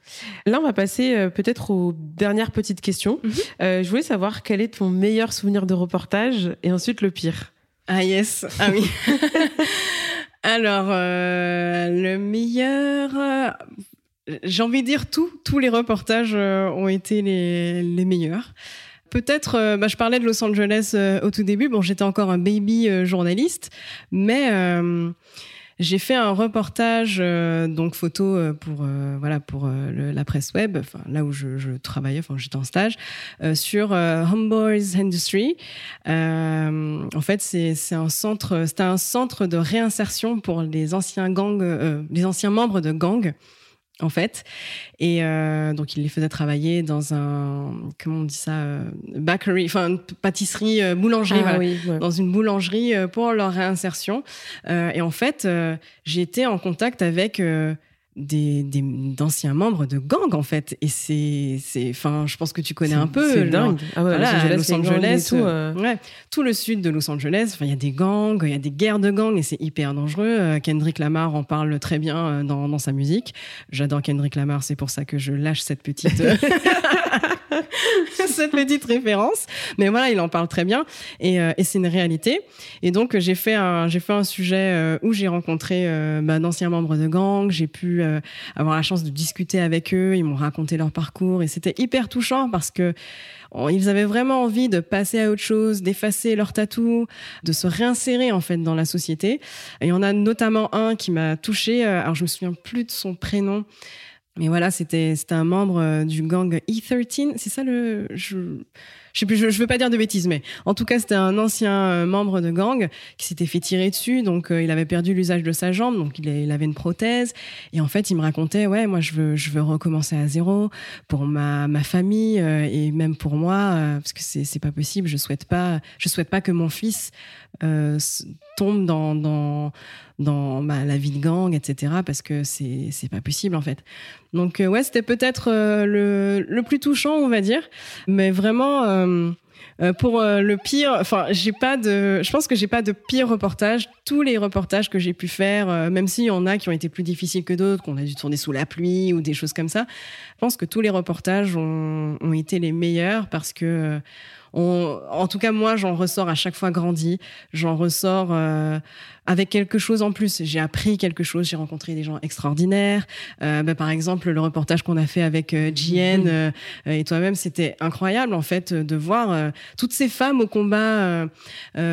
Là, on va passer euh, peut-être aux dernières petites questions. Mm -hmm. euh, je voulais savoir quel est ton meilleur souvenir de reportage et ensuite le pire. Ah yes, ah oui. Alors, euh, le meilleur, j'ai envie de dire tout, tous les reportages ont été les, les meilleurs. Peut-être, bah, je parlais de Los Angeles au tout début. Bon, j'étais encore un baby journaliste, mais j'ai fait un reportage euh, donc photo euh, pour euh, voilà pour le, la presse web enfin là où je, je travaillais enfin j'étais en stage sur Homeboys Industry. En fait c'est c'est un centre c'était un centre de réinsertion pour les anciens gangs les anciens membres de gangs en fait. Et euh, donc, il les faisait travailler dans un, comment on dit ça, euh, bakery, enfin, pâtisserie, euh, boulangerie, ah, voilà, oui, ouais. dans une boulangerie euh, pour leur réinsertion. Et en fait, j'ai été en contact avec des d'anciens membres de gangs en fait. Et c'est c'est enfin je pense que tu connais un peu c'est dingue. ah ouais, voilà, Los Angeles, Los Angeles tout, euh... ouais, tout le sud de Los Angeles enfin il y a des gangs il y a des guerres de gangs et c'est hyper dangereux. Euh, Kendrick Lamar en parle très bien euh, dans, dans sa musique. J'adore Kendrick Lamar c'est pour ça que je lâche cette petite cette petite référence. Mais voilà, il en parle très bien et, euh, et c'est une réalité. Et donc j'ai fait un fait un sujet euh, où j'ai rencontré euh, bah, d'anciens membres de gang. J'ai pu avoir la chance de discuter avec eux. Ils m'ont raconté leur parcours et c'était hyper touchant parce que ils avaient vraiment envie de passer à autre chose, d'effacer leur tatou, de se réinsérer en fait dans la société. Et il y en a notamment un qui m'a touché. Alors je me souviens plus de son prénom. Mais voilà, c'était un membre du gang E13. C'est ça le je je sais plus, je, veux pas dire de bêtises, mais en tout cas, c'était un ancien euh, membre de gang qui s'était fait tirer dessus, donc euh, il avait perdu l'usage de sa jambe, donc il, avait une prothèse. Et en fait, il me racontait, ouais, moi, je veux, je veux recommencer à zéro pour ma, ma famille euh, et même pour moi, parce que c'est, pas possible. Je souhaite je souhaite pas que mon fils tombe dans, dans, dans bah, la vie de gang, etc. Parce que c'est pas possible en fait. Donc ouais, c'était peut-être le, le plus touchant, on va dire, mais vraiment euh, euh, pour euh, le pire, enfin, j'ai pas de, je pense que j'ai pas de pire reportage. Tous les reportages que j'ai pu faire, même s'il y en a qui ont été plus difficiles que d'autres, qu'on a dû tourner sous la pluie ou des choses comme ça, je pense que tous les reportages ont, ont été les meilleurs parce que en tout cas, moi, j'en ressors à chaque fois grandi. J'en ressors euh, avec quelque chose en plus. J'ai appris quelque chose. J'ai rencontré des gens extraordinaires. Euh, bah, par exemple, le reportage qu'on a fait avec euh, mm-hmm. euh et toi-même, c'était incroyable en fait de voir toutes ces femmes au combat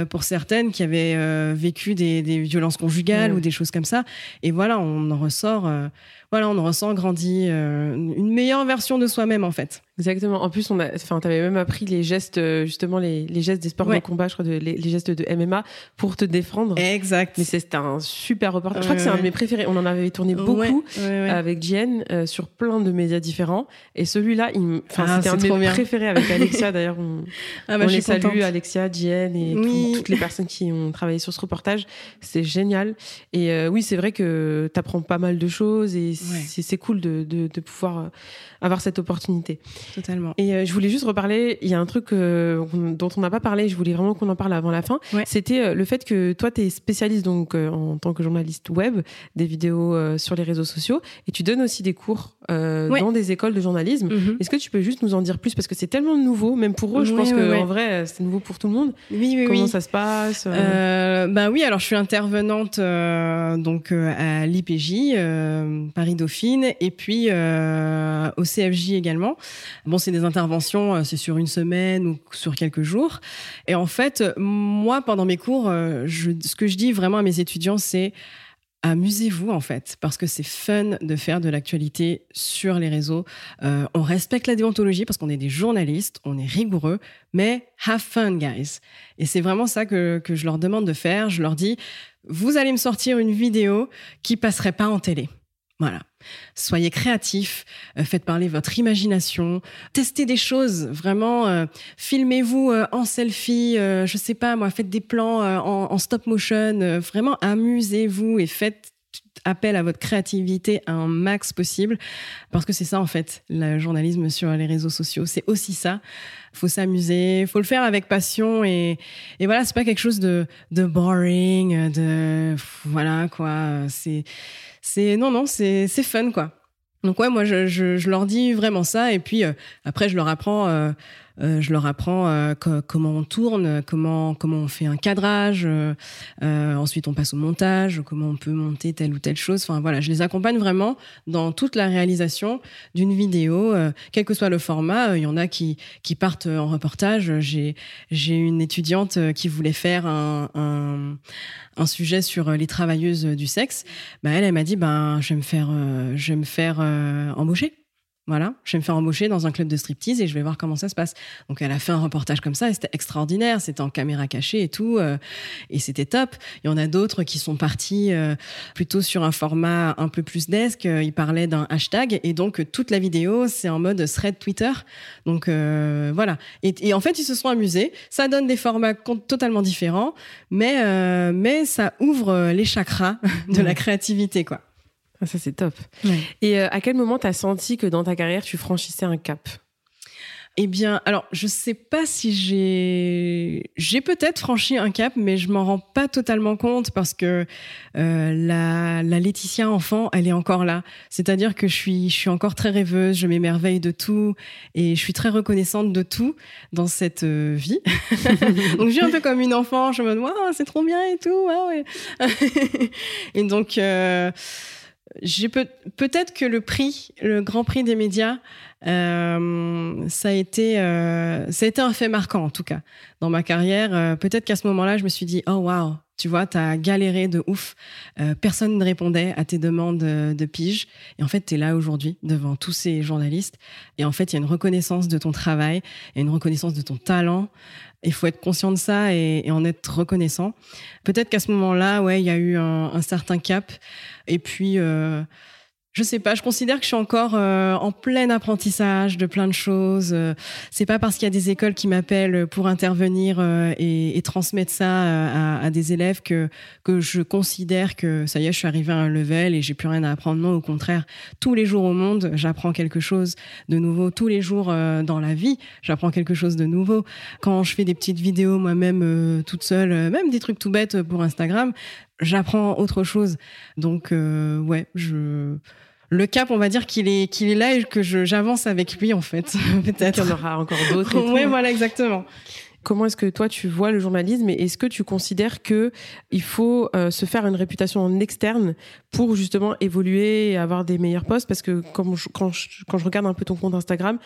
pour certaines qui avaient vécu des, des, violences conjugales ou des choses comme ça. Et voilà, on en ressort voilà, on ressent grandi, euh, une meilleure version de soi-même en fait. Exactement. En plus, on a, enfin, t'avais même appris les gestes, euh, justement les, les gestes des sports de combat, je crois, de, les, les, gestes de MMA pour te défendre. Exact. Mais c'était un super reportage. je crois que c'est un de mes préférés. On en avait tourné beaucoup avec Jen euh, sur plein de médias différents. Et celui-là, il, enfin, ah, c'était un de mes préférés avec Alexia. D'ailleurs, on, ah bah, on les salue, Alexia, Jen et toutes les personnes qui ont travaillé sur ce reportage. C'est génial. Et oui, c'est vrai que t'apprends pas mal de choses et c'est cool de, de, de, pouvoir euh, avoir cette opportunité. Totalement. Et euh, je voulais juste reparler, il y a un truc euh, dont on n'a pas parlé, je voulais vraiment qu'on en parle avant la fin. C'était le fait que toi, tu es spécialiste donc, en tant que journaliste web, des vidéos sur les réseaux sociaux, et tu donnes aussi des cours dans des écoles de journalisme. Mm-hmm. Est-ce que tu peux juste nous en dire plus? Parce que c'est tellement nouveau, même pour eux, je pense qu'en vrai, c'est nouveau pour tout le monde. Oui, oui, Comment ça se passe Ben oui, alors je suis intervenante donc à l'IPJ, Paris Dauphine et puis euh, au CFJ également. Bon, c'est des interventions, euh, c'est sur une semaine ou sur quelques jours. Et en fait, moi, pendant mes cours, euh, je, ce que je dis vraiment à mes étudiants, c'est amusez-vous en fait, parce que c'est fun de faire de l'actualité sur les réseaux. on respecte la déontologie parce qu'on est des journalistes, on est rigoureux, mais have fun, guys. Et c'est vraiment ça que, que je leur demande de faire. Je leur dis, vous allez me sortir une vidéo qui passerait pas en télé. Voilà. Soyez créatifs, euh, faites parler votre imagination, testez des choses, vraiment. Euh, filmez-vous euh, en selfie, je sais pas moi, faites des plans en, en, stop motion. vraiment, amusez-vous et faites appel à votre créativité un max possible parce que c'est ça en fait le journalisme sur les réseaux sociaux c'est aussi ça faut s'amuser faut le faire avec passion et, et voilà c'est pas quelque chose de, de boring de voilà quoi c'est c'est non non c'est fun quoi. Donc ouais moi je, je, je, leur dis vraiment ça et puis euh, après je leur apprends euh, euh, je leur apprends euh, comment on tourne, comment comment on fait un cadrage. Euh, ensuite, on passe au montage, comment on peut monter telle ou telle chose. Enfin voilà, je les accompagne vraiment dans toute la réalisation d'une vidéo, quel que soit le format. Il y en a qui qui partent en reportage. J'ai j'ai une étudiante qui voulait faire un, un, un sujet sur les travailleuses du sexe. Bah elle, elle m'a dit ben je vais me faire je vais me faire embaucher. Voilà, je vais me faire embaucher dans un club de striptease et je vais voir comment ça se passe. Donc elle a fait un reportage comme ça et c'était extraordinaire, c'était en caméra cachée et tout euh, et c'était top. Il y en a d'autres qui sont partis euh, plutôt sur un format un peu plus desk, euh, ils parlaient d'un hashtag et donc toute la vidéo c'est en mode thread Twitter. Donc voilà. Et, et, en fait, ils se sont amusés, ça donne des formats totalement différents, mais mais ça ouvre les chakras de la créativité quoi. Ah, ça, c'est top. Et euh, à quel moment tu as senti que dans ta carrière, tu franchissais un cap? Eh bien, alors, je sais pas si j'ai, j'ai peut-être franchi un cap, mais je m'en rends pas totalement compte parce que euh, la, la Laetitia enfant, elle est encore là. C'est-à-dire que je suis, je suis encore très rêveuse, je m'émerveille de tout et je suis très reconnaissante de tout dans cette euh, vie. donc, je suis un peu comme une enfant. Je me dis, waouh, c'est trop bien et tout. ouais. et donc. Euh, peut-être que le prix, le Grand Prix des médias, euh, ça a été, euh, ça a été un fait marquant en tout cas dans ma carrière. Euh, peut-être qu'à ce moment-là, je me suis dit, oh waouh, tu vois, t'as galéré de ouf. Personne ne répondait à tes demandes de pige. Et en fait, t'es là aujourd'hui devant tous ces journalistes. Et en fait, il y a une reconnaissance de ton travail, et une reconnaissance de ton talent. Il faut être conscient de ça et, en être reconnaissant. Peut-être qu'à ce moment-là, ouais, il y a eu un, un certain cap. Et puis, je sais pas, je considère que je suis encore euh, en plein apprentissage de plein de choses. Euh, c'est pas parce qu'il y a des écoles qui m'appellent pour intervenir euh, et, et, transmettre ça à, à, des élèves que que je considère que ça y est, je suis arrivée à un level et j'ai plus rien à apprendre. Non, au contraire, tous les jours au monde, j'apprends quelque chose de nouveau. Tous les jours dans la vie, j'apprends quelque chose de nouveau. Quand je fais des petites vidéos moi-même toute seule, même des trucs tout bêtes pour Instagram, j'apprends autre chose. Donc ouais, je le cap, on va dire qu'il est qu'il est là et que j'avance avec lui en fait. Peut-être. Il y en aura encore d'autres. oui, voilà, exactement. Comment est-ce que toi tu vois le journalisme et est-ce que tu considères que il faut euh, se faire une réputation en externe pour justement évoluer et avoir des meilleurs postes? Parce que comme quand, je, quand je regarde un peu ton compte Instagram,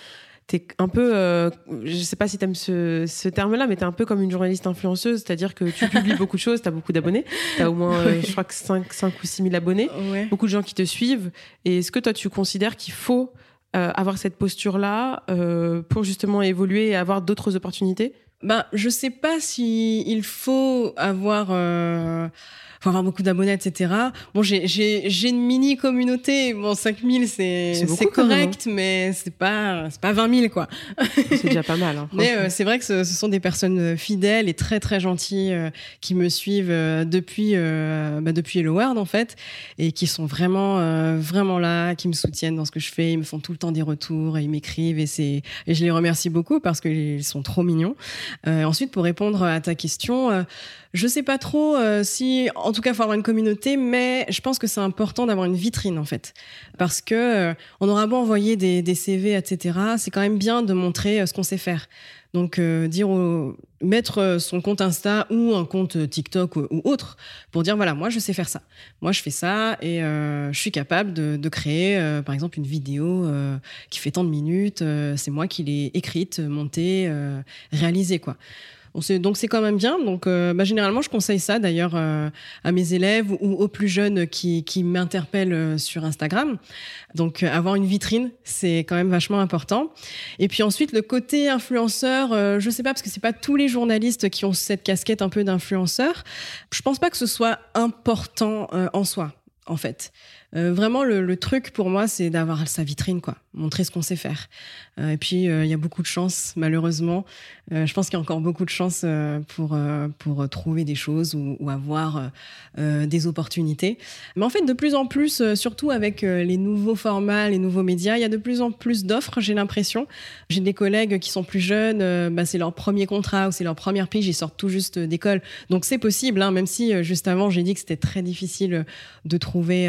t'es un peu, euh, je sais pas si t'aimes ce, ce terme-là, mais t'es un peu comme une journaliste influenceuse, c'est-à-dire que tu publies beaucoup de choses, t'as beaucoup d'abonnés, t'as au moins, euh, je crois que 5, 5 ou 6 000 abonnés, ouais. beaucoup de gens qui te suivent. Et est-ce que toi, tu considères qu'il faut euh, avoir cette posture-là euh, pour justement évoluer et avoir d'autres opportunités? Ben, je sais pas si il faut avoir faut avoir beaucoup d'abonnés, etc. Bon, j'ai, j'ai, j'ai une mini communauté. Bon, 5000, c'est, correct, hein. mais c'est pas, c'est pas 20 000, quoi. C'est déjà pas mal. Hein, mais euh, c'est vrai que ce, ce, sont des personnes fidèles et très, très gentilles euh, qui me suivent euh, depuis, bah, depuis Hello World, en fait, et qui sont vraiment, euh, vraiment là, qui me soutiennent dans ce que je fais. Ils me font tout le temps des retours et ils m'écrivent et c'est, et je les remercie beaucoup parce qu'ils sont trop mignons. Euh, ensuite, pour répondre à ta question, euh, je sais pas trop euh, si, en tout cas, faut avoir une communauté, mais je pense que c'est important d'avoir une vitrine en fait, parce que euh, on aura beau envoyer des, des CV, etc. C'est quand même bien de montrer euh, ce qu'on sait faire. Donc euh, dire au, mettre son compte Insta ou un compte TikTok ou, autre pour dire voilà moi je sais faire ça, moi je fais ça et euh, je suis capable de, de créer euh, par exemple une vidéo euh, qui fait tant de minutes, euh, c'est moi qui l'ai écrite, montée, euh, réalisée quoi. Donc c'est quand même bien. Donc euh, bah, généralement je conseille ça d'ailleurs euh, à mes élèves ou, aux plus jeunes qui, qui m'interpellent euh, sur Instagram. Donc avoir une vitrine c'est quand même vachement important. Et puis ensuite le côté influenceur, je sais pas parce que c'est pas tous les journalistes qui ont cette casquette un peu d'influenceur. Je pense pas que ce soit important en soi en fait. Euh, vraiment, le, le, truc pour moi, c'est d'avoir sa vitrine, quoi. Montrer ce qu'on sait faire. Euh, et puis, euh, il y a beaucoup de chance, malheureusement. Euh, je pense qu'il y a encore beaucoup de chance pour pour trouver des choses ou, ou avoir des opportunités. Mais en fait, de plus en plus, surtout avec les nouveaux formats, les nouveaux médias, il y a de plus en plus d'offres. J'ai l'impression. J'ai des collègues qui sont plus jeunes. bah, c'est leur premier contrat ou c'est leur première pige. Ils sortent tout juste d'école. Donc c'est possible, hein, même si juste avant j'ai dit que c'était très difficile de trouver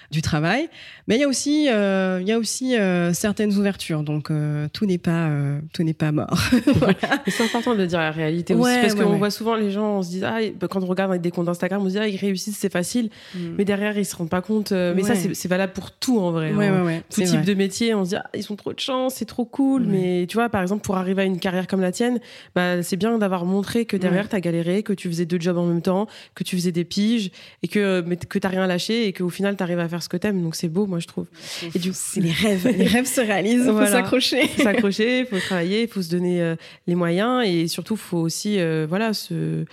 du travail. Mais il y a aussi, euh, il y a aussi euh, certaines ouvertures. Donc euh, tout n'est pas, tout n'est pas mort. voilà. C'est important de dire la réalité aussi, parce ouais, qu'on ouais. voit souvent les gens, on se dit ah, quand on regarde avec des comptes Instagram, on se dit ah, ils réussissent, c'est facile, mm. mais derrière ils se rendent pas compte. mais ça c'est valable pour tout en vrai. Hein. Tout type de métier, on se dit ah, ils ont trop de chance, c'est trop cool. Mais tu vois, par exemple, pour arriver à une carrière comme la tienne, bah, c'est bien d'avoir montré que derrière tu as galéré, que tu faisais deux jobs en même temps, que tu faisais des piges et que mais que t'as rien lâché et qu'au final tu arrives à faire ce que t'aimes. Donc c'est beau, moi je trouve. Et du c'est les rêves, les rêves se réalisent. Voilà. faut s'accrocher. S'accrocher, il faut travailler, il faut se donner euh, les moyens et surtout faut aussi euh, voilà se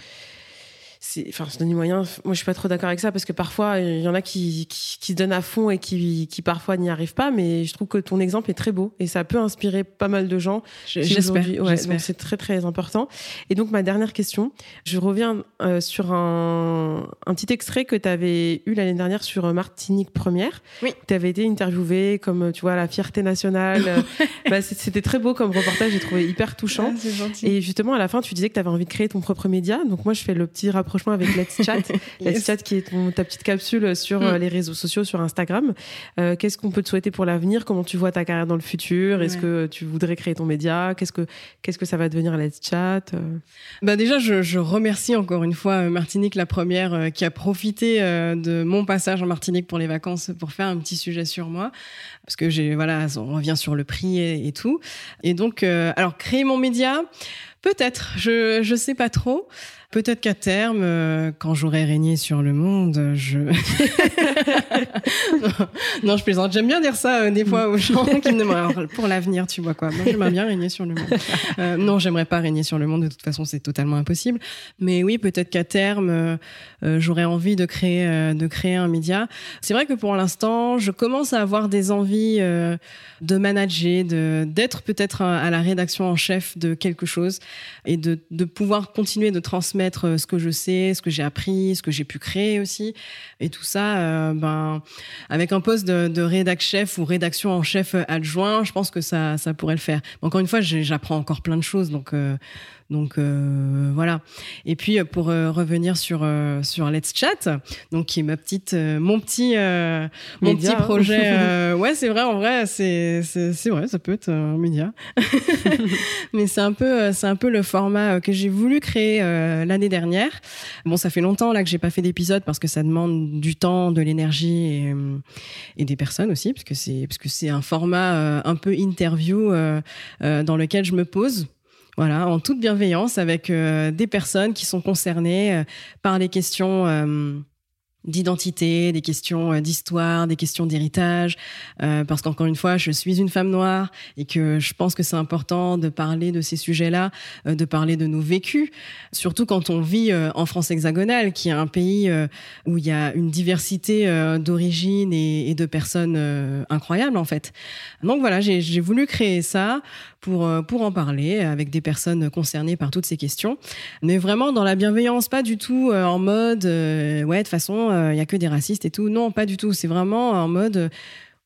c'est, enfin, se donner moyen. Moi, je suis pas trop d'accord avec ça parce que parfois, il y en a qui, qui, donnent à fond et qui, qui parfois n'y arrivent pas. Mais je trouve que ton exemple est très beau et ça peut inspirer pas mal de gens. J'espère. Ouais, donc c'est très très important. Et donc ma dernière question, je reviens euh, sur un, un petit extrait que tu avais eu l'année dernière sur Martinique Première. Oui. Tu avais été interviewée comme tu vois la fierté nationale. bah, c'était très beau comme reportage. J'ai trouvé hyper touchant. Ah, c'est gentil. Et justement à la fin, tu disais que tu avais envie de créer ton propre média. Donc moi, je fais le petit rapprochement avec Let's Chat. Let's Chat qui est ton, ta petite capsule sur euh, Mm. les réseaux sociaux, sur Instagram. Euh, Qu'est-ce qu'on peut te souhaiter pour l'avenir? Comment tu vois ta carrière dans le futur? Est-ce Ouais. que tu voudrais créer ton média? Qu'est-ce que qu'est-ce que ça va devenir Let's Chat? Euh, Bah déjà, je, je remercie encore une fois euh, Martinique la première euh, qui a profité euh, de mon passage en Martinique pour les vacances pour faire un petit sujet sur moi parce que j'ai voilà, on revient sur le prix et, et tout. Et donc, euh, alors créer mon média, peut-être, je je sais pas trop. Peut-être qu'à terme, euh, quand j'aurai régné sur le monde, je non, je plaisante. J'aime bien dire ça euh, des fois aux gens qui me demandent pour l'avenir, tu vois quoi? Moi, j'aimerais bien régner sur le monde. Euh, non, j'aimerais pas régner sur le monde. De toute façon, c'est totalement impossible. Mais oui, peut-être qu'à terme, euh, j'aurais envie de créer, de créer un média. C'est vrai que pour l'instant, je commence à avoir des envies de manager, de d'être peut-être à la rédaction en chef de quelque chose et de, de pouvoir continuer de transmettre euh, ce que je sais, ce que j'ai appris, ce que j'ai pu créer aussi. Et tout ça, euh, ben, avec un poste de, de rédac chef ou rédaction en chef adjoint, je pense que ça, ça pourrait le faire. Encore une fois, j'apprends encore plein de choses, donc, euh, donc euh, voilà. Et puis euh, pour euh, revenir sur euh, sur Let's Chat, donc qui est ma petite, euh, mon petit, euh, mon Média, petit projet. ouais, c'est vrai, en vrai, c'est c'est vrai, ça peut être un média. Mais c'est un peu, c'est un peu le format que j'ai voulu créer euh, l'année dernière. Bon, ça fait longtemps là que j'ai pas fait d'épisode parce que ça demande du temps, de l'énergie et, et des personnes aussi, parce que c'est parce que c'est un format euh, un peu interview euh, euh, dans lequel je me pose. Voilà, en toute bienveillance avec euh, des personnes qui sont concernées euh, par les questions euh, d'identité, des questions euh, d'histoire, des questions d'héritage, euh, parce qu'encore une fois, je suis une femme noire et que je pense que c'est important de parler de ces sujets-là, euh, de parler de nos vécus, surtout quand on vit en France hexagonale, qui est un pays où il y a une diversité d'origines et, et de personnes incroyables en fait. Donc voilà, j'ai voulu créer ça pour euh, pour en parler avec des personnes concernées par toutes ces questions, mais vraiment dans la bienveillance, pas du tout euh, en mode euh, ouais de toute façon il y a que des racistes et tout. Non, pas du tout. C'est vraiment en mode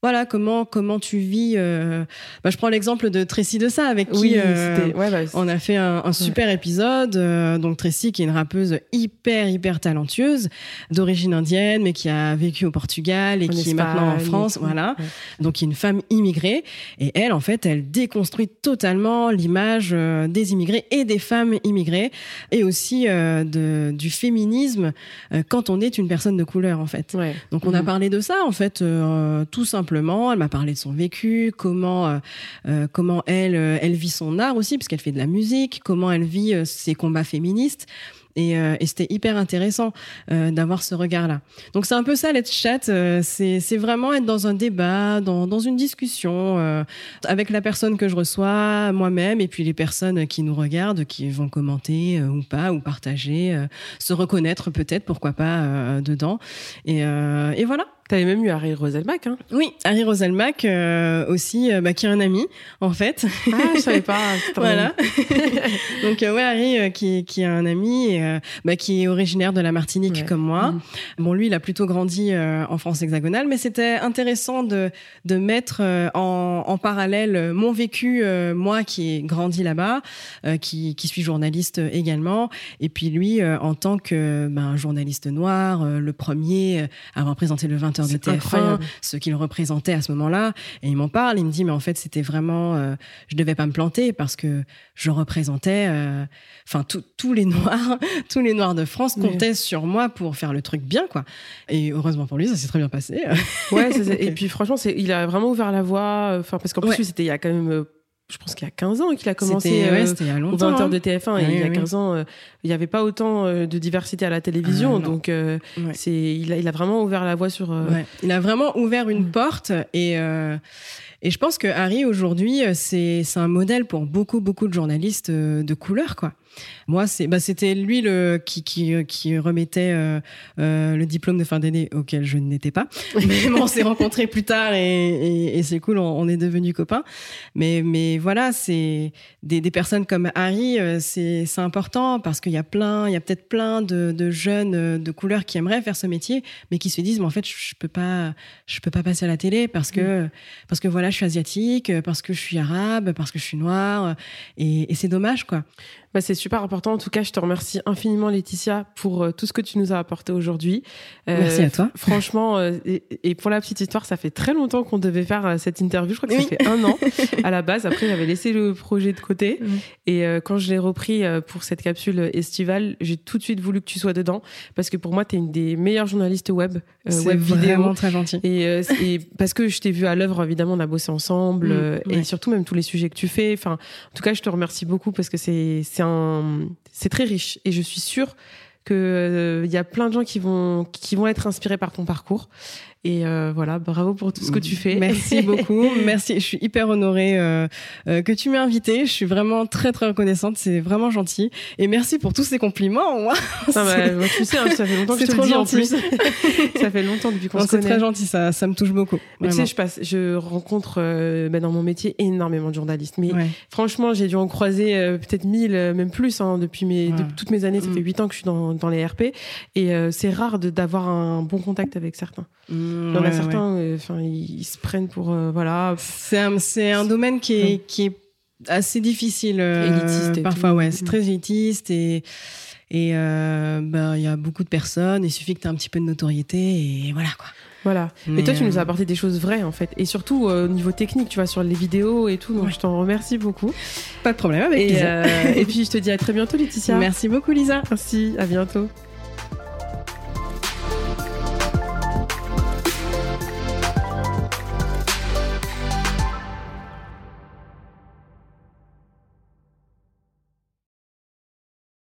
voilà comment comment tu vis. euh, bah, je prends l'exemple de Tracy de ça avec qui Oui, euh, c'était ouais, bah, on a fait un, un super épisode. euh, donc Tracy, qui est une rappeuse hyper hyper talentueuse, d'origine indienne, mais qui a vécu au Portugal et en qui est maintenant en France. Voilà. Ouais. Donc qui est une femme immigrée et elle en fait elle déconstruit totalement l'image euh, des immigrés et des femmes immigrées et aussi euh, de, du féminisme euh, quand on est une personne de couleur en fait. Ouais. Donc on a Mhm. parlé de ça en fait euh, tout simplement. Elle m'a parlé de son vécu, comment euh, euh, comment elle euh, elle vit son art aussi parce qu'elle fait de la musique, comment elle vit ses combats féministes. Et, c'était hyper intéressant d'avoir ce regard-là. Donc c'est un peu ça, Let's Chat. euh, c'est vraiment être dans un débat, dans, dans une discussion avec la personne que je reçois, moi-même, et puis les personnes qui nous regardent, qui vont commenter ou pas, ou partager, se reconnaître peut-être, pourquoi pas, dedans. Et, et voilà. T'avais même eu Harry Roselbach, hein Oui, Harry Roselmack euh, aussi, euh, bah, qui est un ami, en fait. Ah, je savais pas. Voilà. Donc euh, ouais, Harry euh, qui, qui est un ami et, euh, bah, qui est originaire de la Martinique Ouais. comme moi. Mhm. Bon, lui, il a plutôt grandi euh, en France hexagonale, mais c'était intéressant de, de mettre euh, en, en parallèle mon vécu, euh, moi qui ai grandi là-bas, euh, qui, qui suis journaliste également, et puis lui euh, en tant que ben, journaliste noir, euh, le premier à représenter le 20h de C'est TF1, incroyable. ce qu'il représentait à ce moment-là. Et il m'en parle, il me dit, mais en fait, c'était vraiment, euh, je devais pas me planter parce que je représentais, euh, enfin, tous tous les noirs, tous les noirs de France Oui. comptaient sur moi pour faire le truc bien, quoi. Et heureusement pour lui, ça s'est très bien passé. Ouais, et puis franchement, c'est, il a vraiment ouvert la voie. Enfin, parce qu'en plus, Ouais. c'était il y a quand même, euh, je pense qu'il y a 15 ans qu'il a commencé ouais, euh, il y a aux longtemps. 20h hein. de TF1. et Oui, il y a oui. 15 ans, euh, il n'y avait pas autant euh, de diversité à la télévision. Ah, donc, euh, Ouais. c'est, il, a, il a vraiment ouvert la voie sur. Il a vraiment ouvert une Mm. porte et Et je pense que Harry aujourd'hui, c'est c'est un modèle pour beaucoup beaucoup de journalistes de couleur, quoi. Moi, c'est, bah, c'était lui le, qui, qui, qui remettait euh, euh, le diplôme de fin d'année auquel je n'étais pas. Mais on s'est rencontrés plus tard et, et, c'est cool, on, est devenus copains. Mais, mais voilà, c'est des, des personnes comme Harry, euh, c'est, c'est important parce qu'il y a plein, il y a peut-être plein de, de, jeunes de couleur qui aimeraient faire ce métier, mais qui se disent, mais en fait, je peux pas, je peux pas passer à la télé parce que, mm. parce que voilà, je suis asiatique, parce que je suis arabe, parce que je suis noire, et, et c'est dommage, quoi. Bah, c'est super important. En tout cas, je te remercie infiniment, Laetitia, pour euh, tout ce que tu nous as apporté aujourd'hui. Euh, Merci à toi. Franchement, euh, et, pour la petite histoire, ça fait très longtemps qu'on devait faire cette interview. Je crois que ça fait un an à la base. Après, j'avais laissé le projet de côté. Et quand je l'ai repris pour cette capsule estivale, j'ai tout de suite voulu que tu sois dedans parce que pour moi, tu es une des meilleures journalistes web, web vidéo. très gentil. Et, parce que je t'ai vu à l'œuvre, évidemment, on a bossé ensemble mm, et surtout même tous les sujets que tu fais. Enfin, en tout cas, je te remercie beaucoup parce que c'est c'est très riche et je suis sûre qu'il euh, y a plein de gens qui vont, qui vont être inspirés par ton parcours. Et euh, voilà, bravo pour tout ce que tu fais. Merci beaucoup. Merci. Je suis hyper honorée euh, euh, que tu m'aies invitée. Je suis vraiment très très reconnaissante. C'est vraiment gentil. Et merci pour tous ces compliments. Moi, bah, tu sais, hein, ça fait longtemps que je te le dis en plus. ça fait longtemps depuis qu'on se connaît. C'est très gentil. Ça, ça me touche beaucoup. Mais tu sais, je passe, je rencontre bah, dans mon métier énormément de journalistes. Mais franchement, j'ai dû en croiser peut-être mille, même plus, hein, depuis mes, toutes mes années. Ça fait mm. huit ans que je suis dans, dans les RP. Et c'est rare d'avoir un bon contact avec certains. Mm. Il y en a certains, euh, enfin, ils, se prennent pour euh, voilà. C'est un, c'est un domaine qui est, qui est assez difficile. Euh, élitiste. parfois, ouais, c'est mm. très élitiste et et ben il y a beaucoup de personnes. Il suffit que tu aies un petit peu de notoriété et voilà quoi. Voilà. et toi, tu nous as apporté des choses vraies, en fait. Et surtout, au niveau technique, tu vois, sur les vidéos et tout. Donc, je t'en remercie beaucoup. Pas de problème avec et, et puis, je te dis à très bientôt, Laetitia. Merci beaucoup, Lisa. Merci, à bientôt.